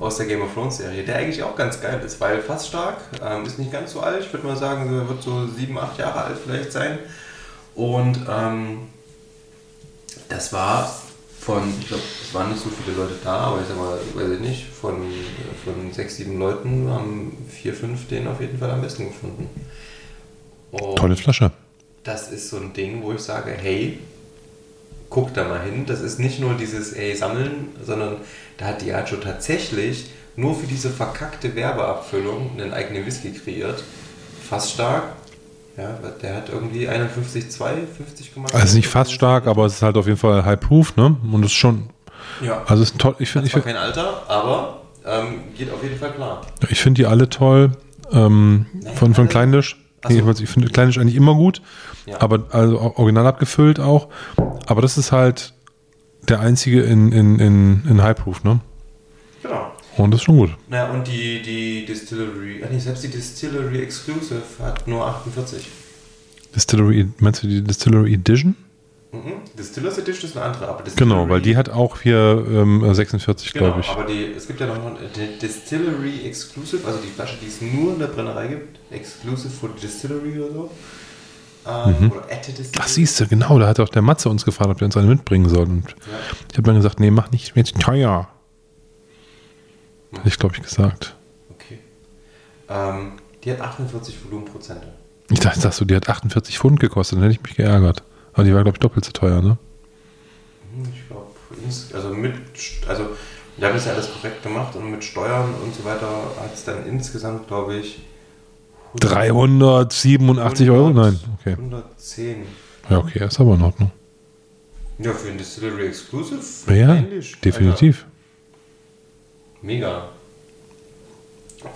aus der Game of Thrones Serie, der eigentlich auch ganz geil ist, weil fast stark, ähm, ist nicht ganz so alt, ich würde mal sagen, er wird so sieben, acht Jahre alt vielleicht sein. Und ähm, das war von, ich glaube, es waren nicht so viele Leute da, aber ich sag mal, weiß ich nicht, von, von sechs, sieben Leuten haben vier, fünf den auf jeden Fall am besten gefunden. Und Tolle Flasche. das ist so ein Ding, wo ich sage, hey, guck da mal hin. Das ist nicht nur dieses, ey, sammeln, sondern da hat Diageo tatsächlich nur für diese verkackte Werbeabfüllung einen eigenen Whisky kreiert. Fast stark. Ja, der hat irgendwie 51,2, 50 gemacht. Also nicht fast stark, aber es ist halt auf jeden Fall High Proof, ne? Und es ist schon. Ja. Also es ist toll. Ich finde ich find, kein Alter, aber ähm, geht auf jeden Fall klar. ich find die alle toll. Ähm, von, von Kleinisch. Ach so. Ich finde Kleinisch eigentlich immer gut. Ja. Aber also original abgefüllt auch. Aber das ist halt der einzige in, in, in, in High Proof, ne? Genau. Und das ist schon gut. Naja, und die, die Distillery, ach nee, selbst die Distillery Exclusive hat nur 48. Distillery, meinst du die Distillery Edition? Mhm. Distillers Edition ist eine andere, aber Distillery, Genau, weil die hat auch hier ähm, 46, Genau, glaube ich. aber die, es gibt ja noch eine die Distillery Exclusive, also die Flasche, die es nur in der Brennerei gibt. Exclusive for Distillery oder so. Ähm, Distillery. Ach, siehst du, genau, da hat auch der Matze uns gefragt, ob wir uns eine mitbringen sollen. Und Ja. ich habe dann gesagt, nee, mach nicht, zu teuer. Hätte ich, glaube ich, gesagt. Okay. Ähm, die hat 48 Volumenprozente. Ich dachte, sagst du, die hat 48 Pfund gekostet, dann hätte ich mich geärgert. Aber die war, glaube ich, doppelt so teuer, ne? Hm, Ich glaube, also mit, also wir haben das ja alles korrekt gemacht und mit Steuern und so weiter hat es dann insgesamt, glaube ich, 387 Euro? Nein, okay. 110. Ja, okay, ist aber in Ordnung. Ja, für ein Distillery Exclusive? Ja, definitiv. Alter, mega.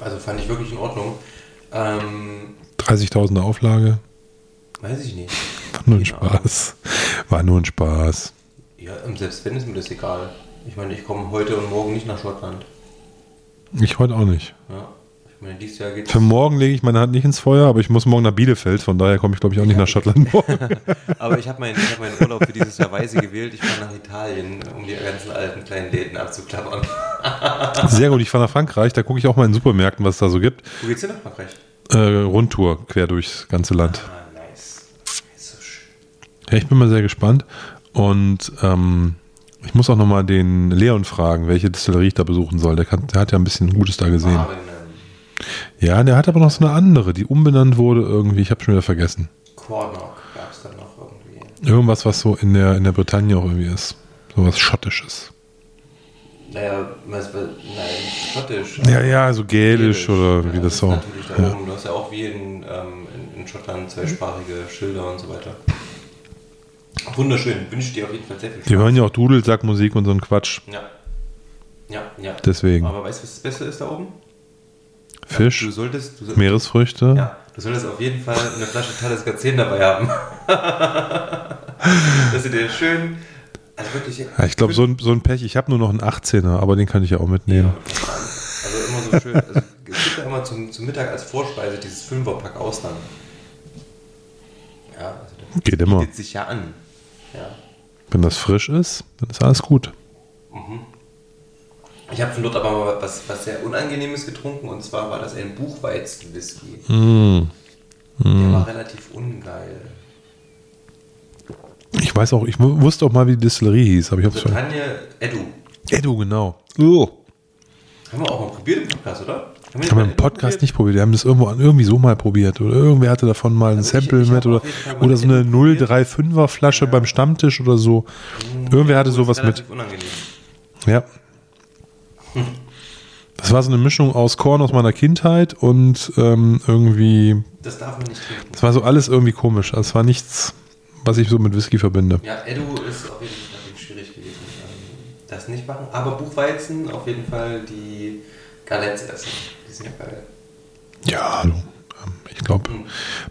Also fand ich wirklich in Ordnung. Ähm, 30.000er Auflage. weiß ich nicht. War nur ein Ahnung. Spaß. War nur ein Spaß. Ja, ähm, selbst wenn ist mir das egal. Ich meine, ich komme heute und morgen nicht nach Schottland. Ich heute auch nicht. Ja. Für morgen lege ich meine Hand nicht ins Feuer, aber ich muss morgen nach Bielefeld, von daher komme ich, glaube ich, auch nicht nach Schottland <laughs> morgen. Aber ich habe meinen hab meinen Urlaub für dieses Jahr weise gewählt. Ich fahre nach Italien, um die ganzen alten kleinen Läden abzuklappern. <laughs> Sehr gut, ich fahre nach Frankreich, da gucke ich auch mal in Supermärkten, was es da so gibt. Wo geht's denn nach Frankreich? Äh, Rundtour quer durchs ganze Land. Ah, nice. Ist so schön. Ja, ich bin mal sehr gespannt. Und ähm, ich muss auch nochmal den Leon fragen, welche Distillerie ich da besuchen soll. Der, kann, der hat ja ein bisschen Gutes da gesehen. Ah, Ja, der hat aber noch so eine andere, die umbenannt wurde irgendwie. Ich habe schon wieder vergessen. Cornock gab es dann noch irgendwie. Irgendwas, was so in der, in der Bretagne auch irgendwie ist. Sowas Schottisches. Naja, was, was, nein, schottisch. Ja, ja, so gälisch oder wie das so. Natürlich da Ja. oben. Du hast ja auch wie in, ähm, in, in Schottland zweisprachige Schilder und so weiter. Wunderschön. Wünsche dir auf jeden Fall sehr viel Spaß. Die hören ja auch Dudelsackmusik und so einen Quatsch. Ja. Ja, ja. Deswegen. Aber weißt du, was das Beste ist da oben? Fisch, Du solltest, du, soll- Meeresfrüchte. ja, du solltest auf jeden Fall eine Flasche Talisker 10 dabei haben. <laughs> Dass du dir schön, also wirklich. Ja, ich glaube, so ein, so ein Pech. Ich habe nur noch einen 18er, aber den kann ich ja auch mitnehmen. Also immer so schön. Also es gibt ja immer zum, zum Mittag als Vorspeise dieses Fünferpack Austern. Ja, also das Geht immer. bietet sich ja an. Ja. Wenn das frisch ist, dann ist alles gut. Ich habe von dort aber mal was, was sehr Unangenehmes getrunken und zwar war das ein Buchweizen-Whisky. Mm. Der war relativ ungeil. Ich weiß auch, ich wu- wusste auch mal, wie die Distillerie hieß, aber ich habe. Bretagne Edu. Edu, genau. Oh. Haben wir auch mal probiert im Podcast, oder? Haben wir Haben wir im Podcast probiert? nicht probiert. Wir haben das irgendwo irgendwie so mal probiert. Oder irgendwer hatte davon mal ein Also ich- Sample ich mit hab oder, oder so eine Edu probiert. 035er Flasche beim Stammtisch oder so. Irgendwer hatte sowas mit. relativ unangenehm. Ja. Das war so eine Mischung aus Korn aus meiner Kindheit und ähm, irgendwie. Das darf man nicht trinken. Das war so alles irgendwie komisch. Also Es war nichts, was ich so mit Whisky verbinde. Ja, Edu ist auf jeden Fall schwierig gewesen, ähm, das nicht machen. Aber Buchweizen auf jeden Fall die Galettes essen. Die sind ja geil. Ja, du, ähm, ich glaube,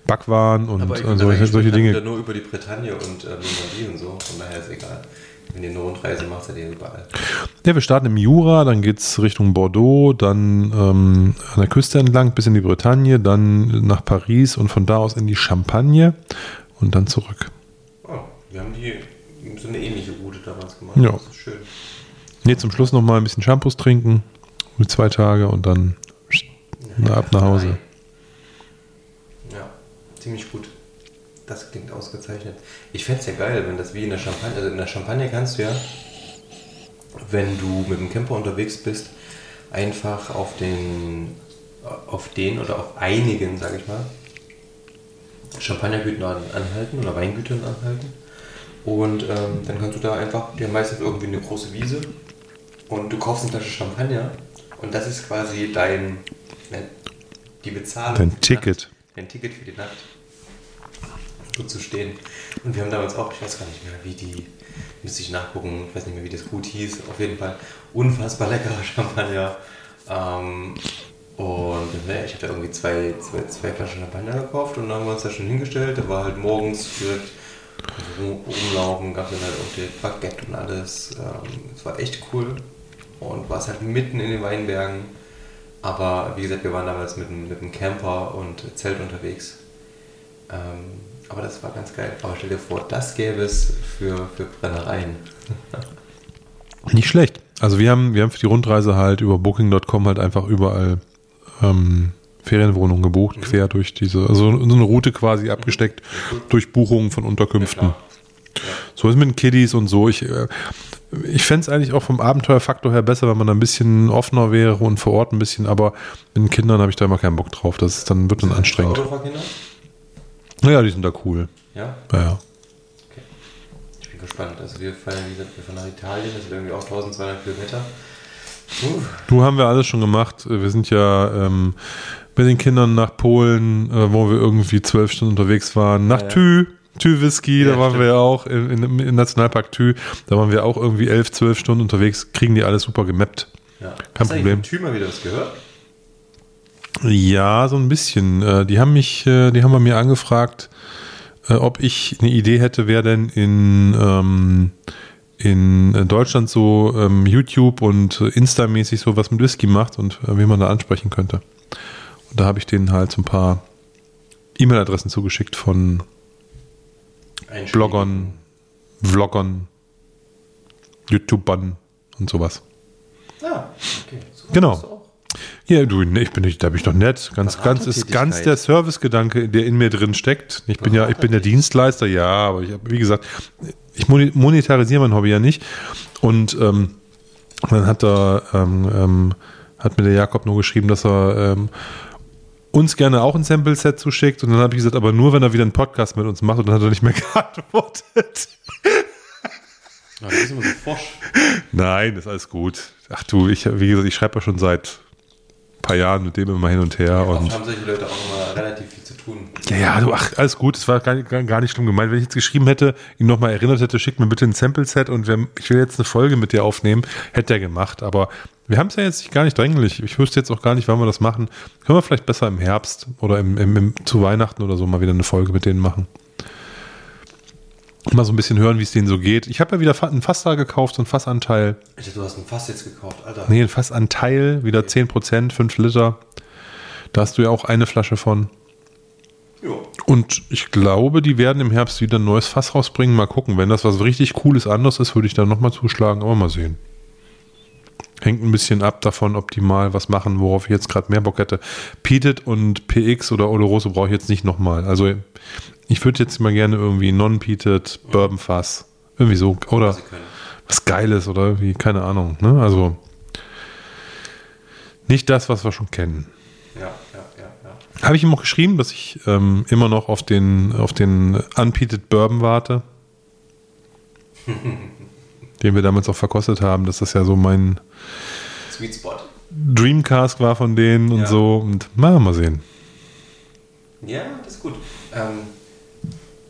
Backwaren und äh, solche, solche Dinge. nur über die Bretagne und äh, Normandie und so. Von daher ist egal. Wenn ihr eine Rundreise macht, seid ihr überall. Ja, wir starten im Jura, dann geht es Richtung Bordeaux, dann ähm, an der Küste entlang bis in die Bretagne, dann nach Paris und von da aus in die Champagne und dann zurück. Oh, wir haben die so eine ähnliche Route damals gemacht. Ja. Das ist schön. Nee, zum Schluss noch mal ein bisschen Shampoos trinken, zwei Tage und dann na, ab nach Hause. Ja, ziemlich gut. Das klingt ausgezeichnet. Ich fände es ja geil, wenn das wie in der Champagne, also in der Champagne kannst du ja, wenn du mit dem Camper unterwegs bist, einfach auf den, auf den oder auf einigen, sage ich mal, Champagnergütern anhalten oder Weingütern anhalten. Und ähm, dann kannst du da einfach, die haben meistens irgendwie eine große Wiese und du kaufst eine Flasche Champagner Und das ist quasi dein, ne, die Bezahlung. Dein Ticket. Nacht. Dein Ticket für die Nacht. Gut zu stehen. Und wir haben damals auch, ich weiß gar nicht mehr, wie die, müsste ich nachgucken, ich weiß nicht mehr, wie das gut hieß. Auf jeden Fall unfassbar <laughs> leckerer Champagner. Ähm, und ne, ich hatte irgendwie zwei, zwei, zwei Flaschen Champagner gekauft und dann haben wir uns da schon hingestellt. Da war halt morgens direkt rum- rumlaufen, gab dann halt auch direkt Baguette und alles. Ähm, Es war echt cool. Und war es halt mitten in den Weinbergen. Aber wie gesagt, wir waren damals mit, einem- mit Camper und Zelt unterwegs. Ähm, aber das war ganz geil. Aber stell dir vor, das gäbe es für, für Brennereien. <laughs> Nicht schlecht. Also wir haben, wir haben für die Rundreise halt über Booking.com halt einfach überall ähm, Ferienwohnungen gebucht, quer durch diese, also so eine Route quasi abgesteckt durch Buchungen von Unterkünften. Ja, So ist mit den Kiddies und so. Ich, äh, ich fände es eigentlich auch vom Abenteuerfaktor her besser, wenn man da ein bisschen offener wäre und vor Ort ein bisschen, aber mit den Kindern habe ich da immer keinen Bock drauf. Das ist dann, wird dann anstrengend. Autofahrkinder? Naja, die sind da cool. Ja, Ja, ja. ich bin gespannt. Also wir fahren, wie gesagt, wir fahren nach Italien, das sind irgendwie auch 1200 Kilometer. Uh, Du haben wir alles schon gemacht. Wir sind ja ähm, mit den Kindern nach Polen, äh, wo wir irgendwie zwölf Stunden unterwegs waren, nach Ja. Thü, Thü Whisky, Ja, da waren stimmt. wir ja auch in, in, im Nationalpark Thü, da waren wir auch irgendwie elf, zwölf Stunden unterwegs, kriegen die alles super gemappt. ja. Kein Hast Problem. von Thümer wieder was gehört? Ja, so ein bisschen. Äh, Die haben mich, äh, die haben bei mir angefragt, äh, ob ich eine Idee hätte, wer denn in, ähm, in Deutschland so ähm, YouTube und Insta-mäßig sowas mit Whisky macht und äh, wie man da ansprechen könnte. Und da habe ich denen halt so ein paar E-Mail-Adressen zugeschickt von Bloggern, Vloggern, YouTubern und sowas. Ja, okay. So Genau. Ja, du, ich bin nicht, da bin ich doch nett. Ganz, ganz ist ganz der Servicegedanke, der in mir drin steckt. Ich bin ja, ich bin der Dienstleister, ja, aber ich habe, wie gesagt, ich monetarisiere mein Hobby ja nicht. Und ähm, dann hat er, ähm, ähm, hat mir der Jakob nur geschrieben, dass er ähm, uns gerne auch ein Sample-Set zuschickt. Und dann habe ich gesagt, aber nur, wenn er wieder einen Podcast mit uns macht. Und dann hat er nicht mehr <laughs> geantwortet. Ja, das ist immer so forsch. Nein, ist alles gut. Ach du, ich, wie gesagt, ich schreibe ja schon seit paar Jahren mit dem immer hin und her. Oft und haben solche Leute auch immer relativ viel zu tun. Ja, ja, du, ach, alles gut, es war gar, gar, gar nicht schlimm gemeint. Wenn ich jetzt geschrieben hätte, ihn nochmal erinnert hätte, schick mir bitte ein Sample-Set und wir, ich will jetzt eine Folge mit dir aufnehmen, hätte er gemacht. Aber wir haben es ja jetzt gar nicht dränglich. Ich wüsste jetzt auch gar nicht, wann wir das machen. Können wir vielleicht besser im Herbst oder im, im, im, zu Weihnachten oder so mal wieder eine Folge mit denen machen. Mal so ein bisschen hören, wie es denen so geht. Ich habe ja wieder einen Fass da gekauft, so einen Fassanteil. Ich dachte, du hast ein Fass jetzt gekauft, Alter. Nee, ein Fassanteil, wieder 10%, 5 Liter. Da hast du ja auch eine Flasche von. Jo. Und ich glaube, die werden im Herbst wieder ein neues Fass rausbringen. Mal gucken. Wenn das was richtig Cooles anderes ist, würde ich dann nochmal zuschlagen. Aber mal sehen. Hängt ein bisschen ab davon, ob die mal was machen, worauf ich jetzt gerade mehr Bock hätte. Peated und PX oder Oloroso brauche ich jetzt nicht nochmal. Also ich würde jetzt mal gerne irgendwie Non-Peated, Bourbon-Fass. Irgendwie so. Oder was Geiles oder irgendwie, keine Ahnung. Ne? Also nicht das, was wir schon kennen. Ja, ja, ja, ja. Habe ich ihm auch geschrieben, dass ich ähm, immer noch auf den, auf den Unpeated Bourbon warte. <laughs> den wir damals auch verkostet haben. Das ist ja so mein Sweet Spot. Dreamcast war von denen und Ja. so. Und mal, mal sehen. Ja, das ist gut. Ähm,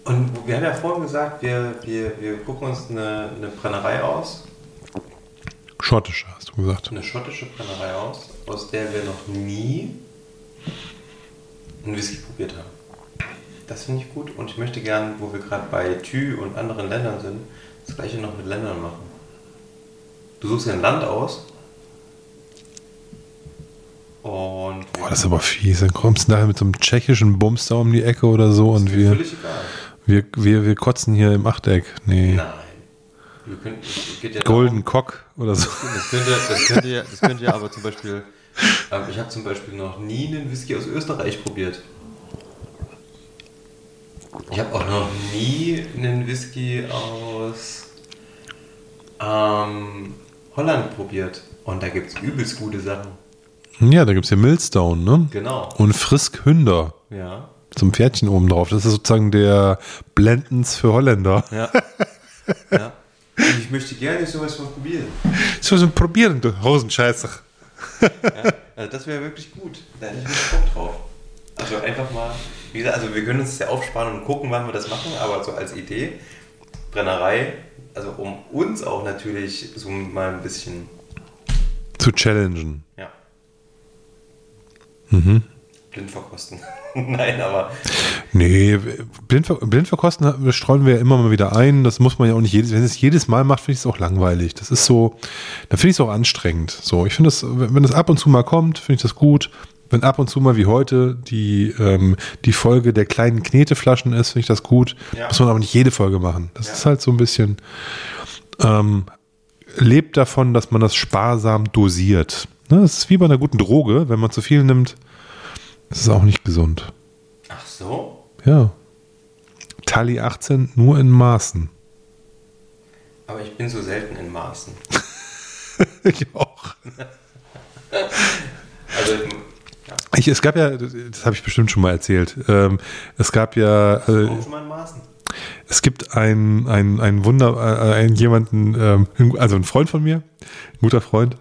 und wir haben ja vorhin gesagt, wir, wir, wir gucken uns eine, eine Brennerei aus, Schottische, hast du gesagt. eine schottische Brennerei aus, aus der wir noch nie einen Whisky probiert haben. Das finde ich gut und ich möchte gern, wo wir gerade bei Thü und anderen Ländern sind, das gleiche noch mit Ländern machen. Du suchst dir ein Land aus und Boah, das ist aber fies. Dann kommst du nachher mit so einem tschechischen Bums da um die Ecke oder so und wir, völlig egal. Wir, wir, wir kotzen hier im Achteck. Nee. Nein. Können, ja Golden Cock oder so. Das könnte, das könnte, ja, das könnte ja aber zum Beispiel. Ähm, ich habe zum Beispiel noch nie einen Whisky aus Österreich probiert. Ich habe auch noch nie einen Whisky aus ähm, Holland probiert. Und da gibt es übelst gute Sachen. Ja, da gibt es ja Millstone, ne? Genau. Und Frisk Hünder. Ja. Zum Pferdchen oben drauf. Das ist sozusagen der Blendens für Holländer. Ja. <laughs> ja. Und ich möchte gerne sowas mal probieren. So, so probieren, du Hosenscheißer. ja, also das wäre wirklich gut. Da hätte ich Bock drauf. Also einfach mal, wie gesagt, also wir können uns das ja aufsparen und gucken, wann wir das machen, aber so als Idee, Brennerei, also um uns auch natürlich so mal ein bisschen Zu challengen. Ja. Mhm. Blind verkosten. <laughs> Nein, aber Nee, Blindver Blindverkosten streuen wir ja immer mal wieder ein. Das muss man ja auch nicht jedes, wenn es jedes Mal macht, finde ich es auch langweilig. Das ist so, dann finde ich es auch anstrengend. So, ich finde das, wenn das ab und zu mal kommt, finde ich das gut. Wenn ab und zu mal wie heute die, ähm, die Folge der kleinen Kneteflaschen ist, finde ich das gut. Ja. Muss man aber nicht jede Folge machen. Das Ja. ist halt so ein bisschen, ähm, lebt davon, dass man das sparsam dosiert. Ne, das ist wie bei einer guten Droge. Wenn man zu viel nimmt, ist es auch nicht gesund. ach so. Ja. Tali 18 nur in Maßen. Aber ich bin so selten in Maßen. <laughs> ich auch. <laughs> Also ja, Ich, es gab ja, das habe ich bestimmt schon mal erzählt, ähm, es gab ja, äh, schon mal in Maßen. es gibt einen ein, ein Wunder, äh, einen jemanden, ähm, also ein Freund von mir, ein guter Freund,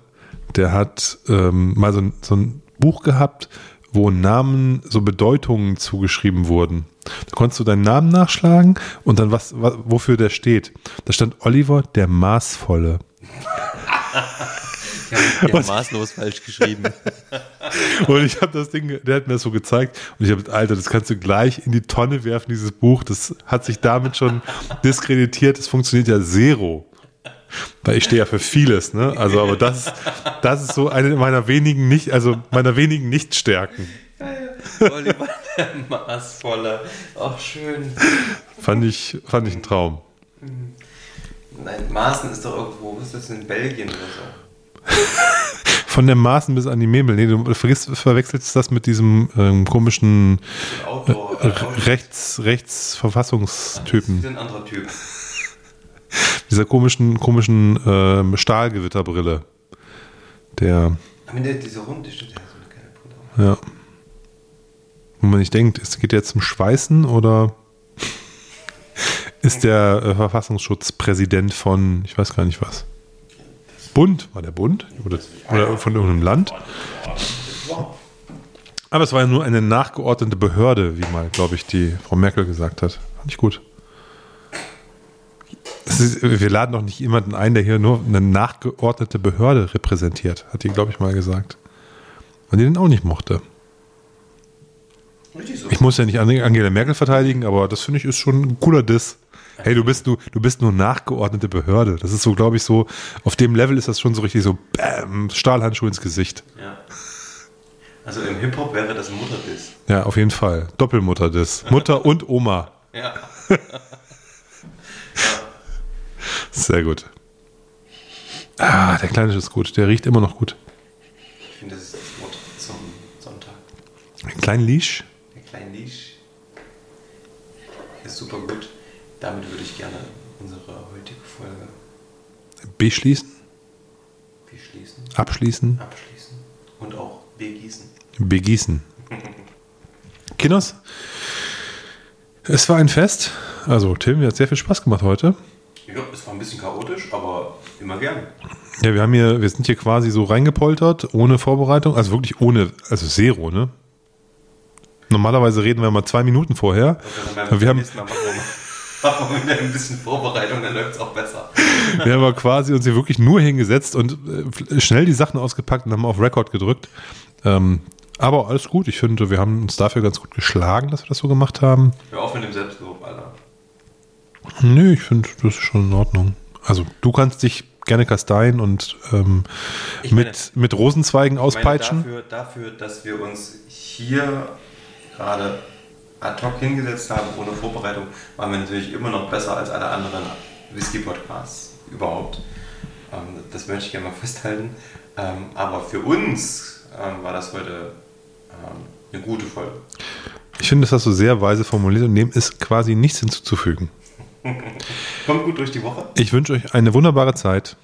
der hat ähm, mal so ein, so ein Buch gehabt, wo Namen so Bedeutungen zugeschrieben wurden. Da konntest du deinen Namen nachschlagen und dann was, was wofür der steht. Da stand Oliver der Maßvolle. <laughs> Haben maßlos falsch geschrieben. <laughs> Und ich habe das Ding, der hat mir das so gezeigt und ich habe, Alter, das kannst du gleich in die Tonne werfen, dieses Buch. Das hat sich damit schon diskreditiert. Das funktioniert ja zero. Weil ich stehe ja für vieles, ne? Also, aber das, das ist so eine meiner wenigen nicht, also meiner wenigen Nichtstärken. Oliver <laughs> der Maßvolle. Ach, schön. Fand ich, fand ich ein Traum. Nein, Maßen ist doch irgendwo, was ist das in Belgien oder so? <laughs> Von der Maßen bis an die Memel. Nee, du vergisst, verwechselst das mit diesem ähm, komischen Outdoor. Äh, Rechts, Das ist Rechtsverfassungstypen. ein anderer Typ. <laughs> Dieser komischen, komischen ähm, Stahlgewitterbrille. Der, Aber der, dieser Runde steht ja so eine kleine Brille. ja. Wo man nicht denkt, es geht jetzt zum Schweißen oder <laughs> ist der äh, Verfassungsschutzpräsident von, ich weiß gar nicht was. Bund? War der Bund? Oder, oder von irgendeinem Land? Aber es war ja nur eine nachgeordnete Behörde, wie mal, glaube ich, die Frau Merkel gesagt hat. Fand ich gut. Ist, wir laden doch nicht jemanden ein, der hier nur eine nachgeordnete Behörde repräsentiert, hat die, glaube ich, mal gesagt. Und die den auch nicht mochte. Ich muss ja nicht Angela Merkel verteidigen, aber das finde ich ist schon ein cooler Diss. Hey, du bist, du, du bist nur nachgeordnete Behörde. Das ist so, glaube ich, so, auf dem Level ist das schon so richtig so, bam, Stahlhandschuh ins Gesicht. Ja. Also im Hip-Hop wäre das ein Mutterdiss. Ja, auf jeden Fall. Doppelmutter-Diss. Mutter und Oma. Ja. <laughs> Sehr gut. Ah, der Kleine ist gut. Der riecht immer noch gut. Ich finde, das ist das Wort zum Sonntag. Ein kleinen Leash. Der kleine Nisch ist super gut. Damit würde ich gerne unsere heutige Folge Beschließen, beschließen, abschließen, abschließen und auch begießen. begießen. Kinders, es war ein Fest. Also, Tim, mir hat sehr viel Spaß gemacht heute. Ja, es war ein bisschen chaotisch, aber immer gern. Ja, wir haben hier, wir sind hier quasi so reingepoltert, ohne Vorbereitung, also wirklich ohne, also Zero, ne? Normalerweise reden wir mal zwei Minuten vorher. Aber wir haben, <laughs> machen wir, ein bisschen Vorbereitung, dann läuft es auch besser. wir haben aber quasi uns hier wirklich nur hingesetzt und äh, schnell die Sachen ausgepackt und haben auf Record gedrückt. Ähm, aber alles gut. Ich finde, wir haben uns dafür ganz gut geschlagen, dass wir das so gemacht haben. Hör auf mit dem Selbstlob, Alter. Nö, ich finde, das ist schon in Ordnung. Also, du kannst dich gerne kasteien und ähm, Ich mit, meine- mit Rosenzweigen meine, auspeitschen. dafür, dafür, dass wir uns hier gerade ad hoc hingesetzt haben, ohne Vorbereitung, waren wir natürlich immer noch besser als alle anderen Whisky-Podcasts überhaupt. Ähm, das möchte ich gerne mal festhalten. Ähm, aber für uns ähm, war das heute ähm, eine gute Folge. Ich finde, das hast du sehr weise formuliert und dem ist quasi nichts hinzuzufügen. <laughs> Kommt gut durch die Woche. Ich wünsche euch eine wunderbare Zeit.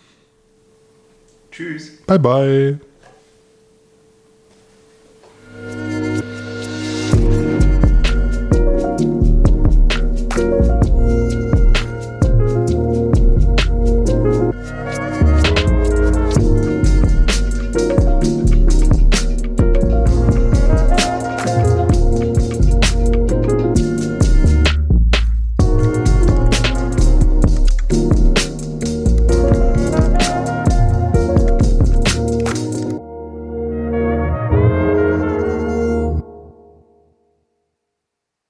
Tschüss. Bye, bye.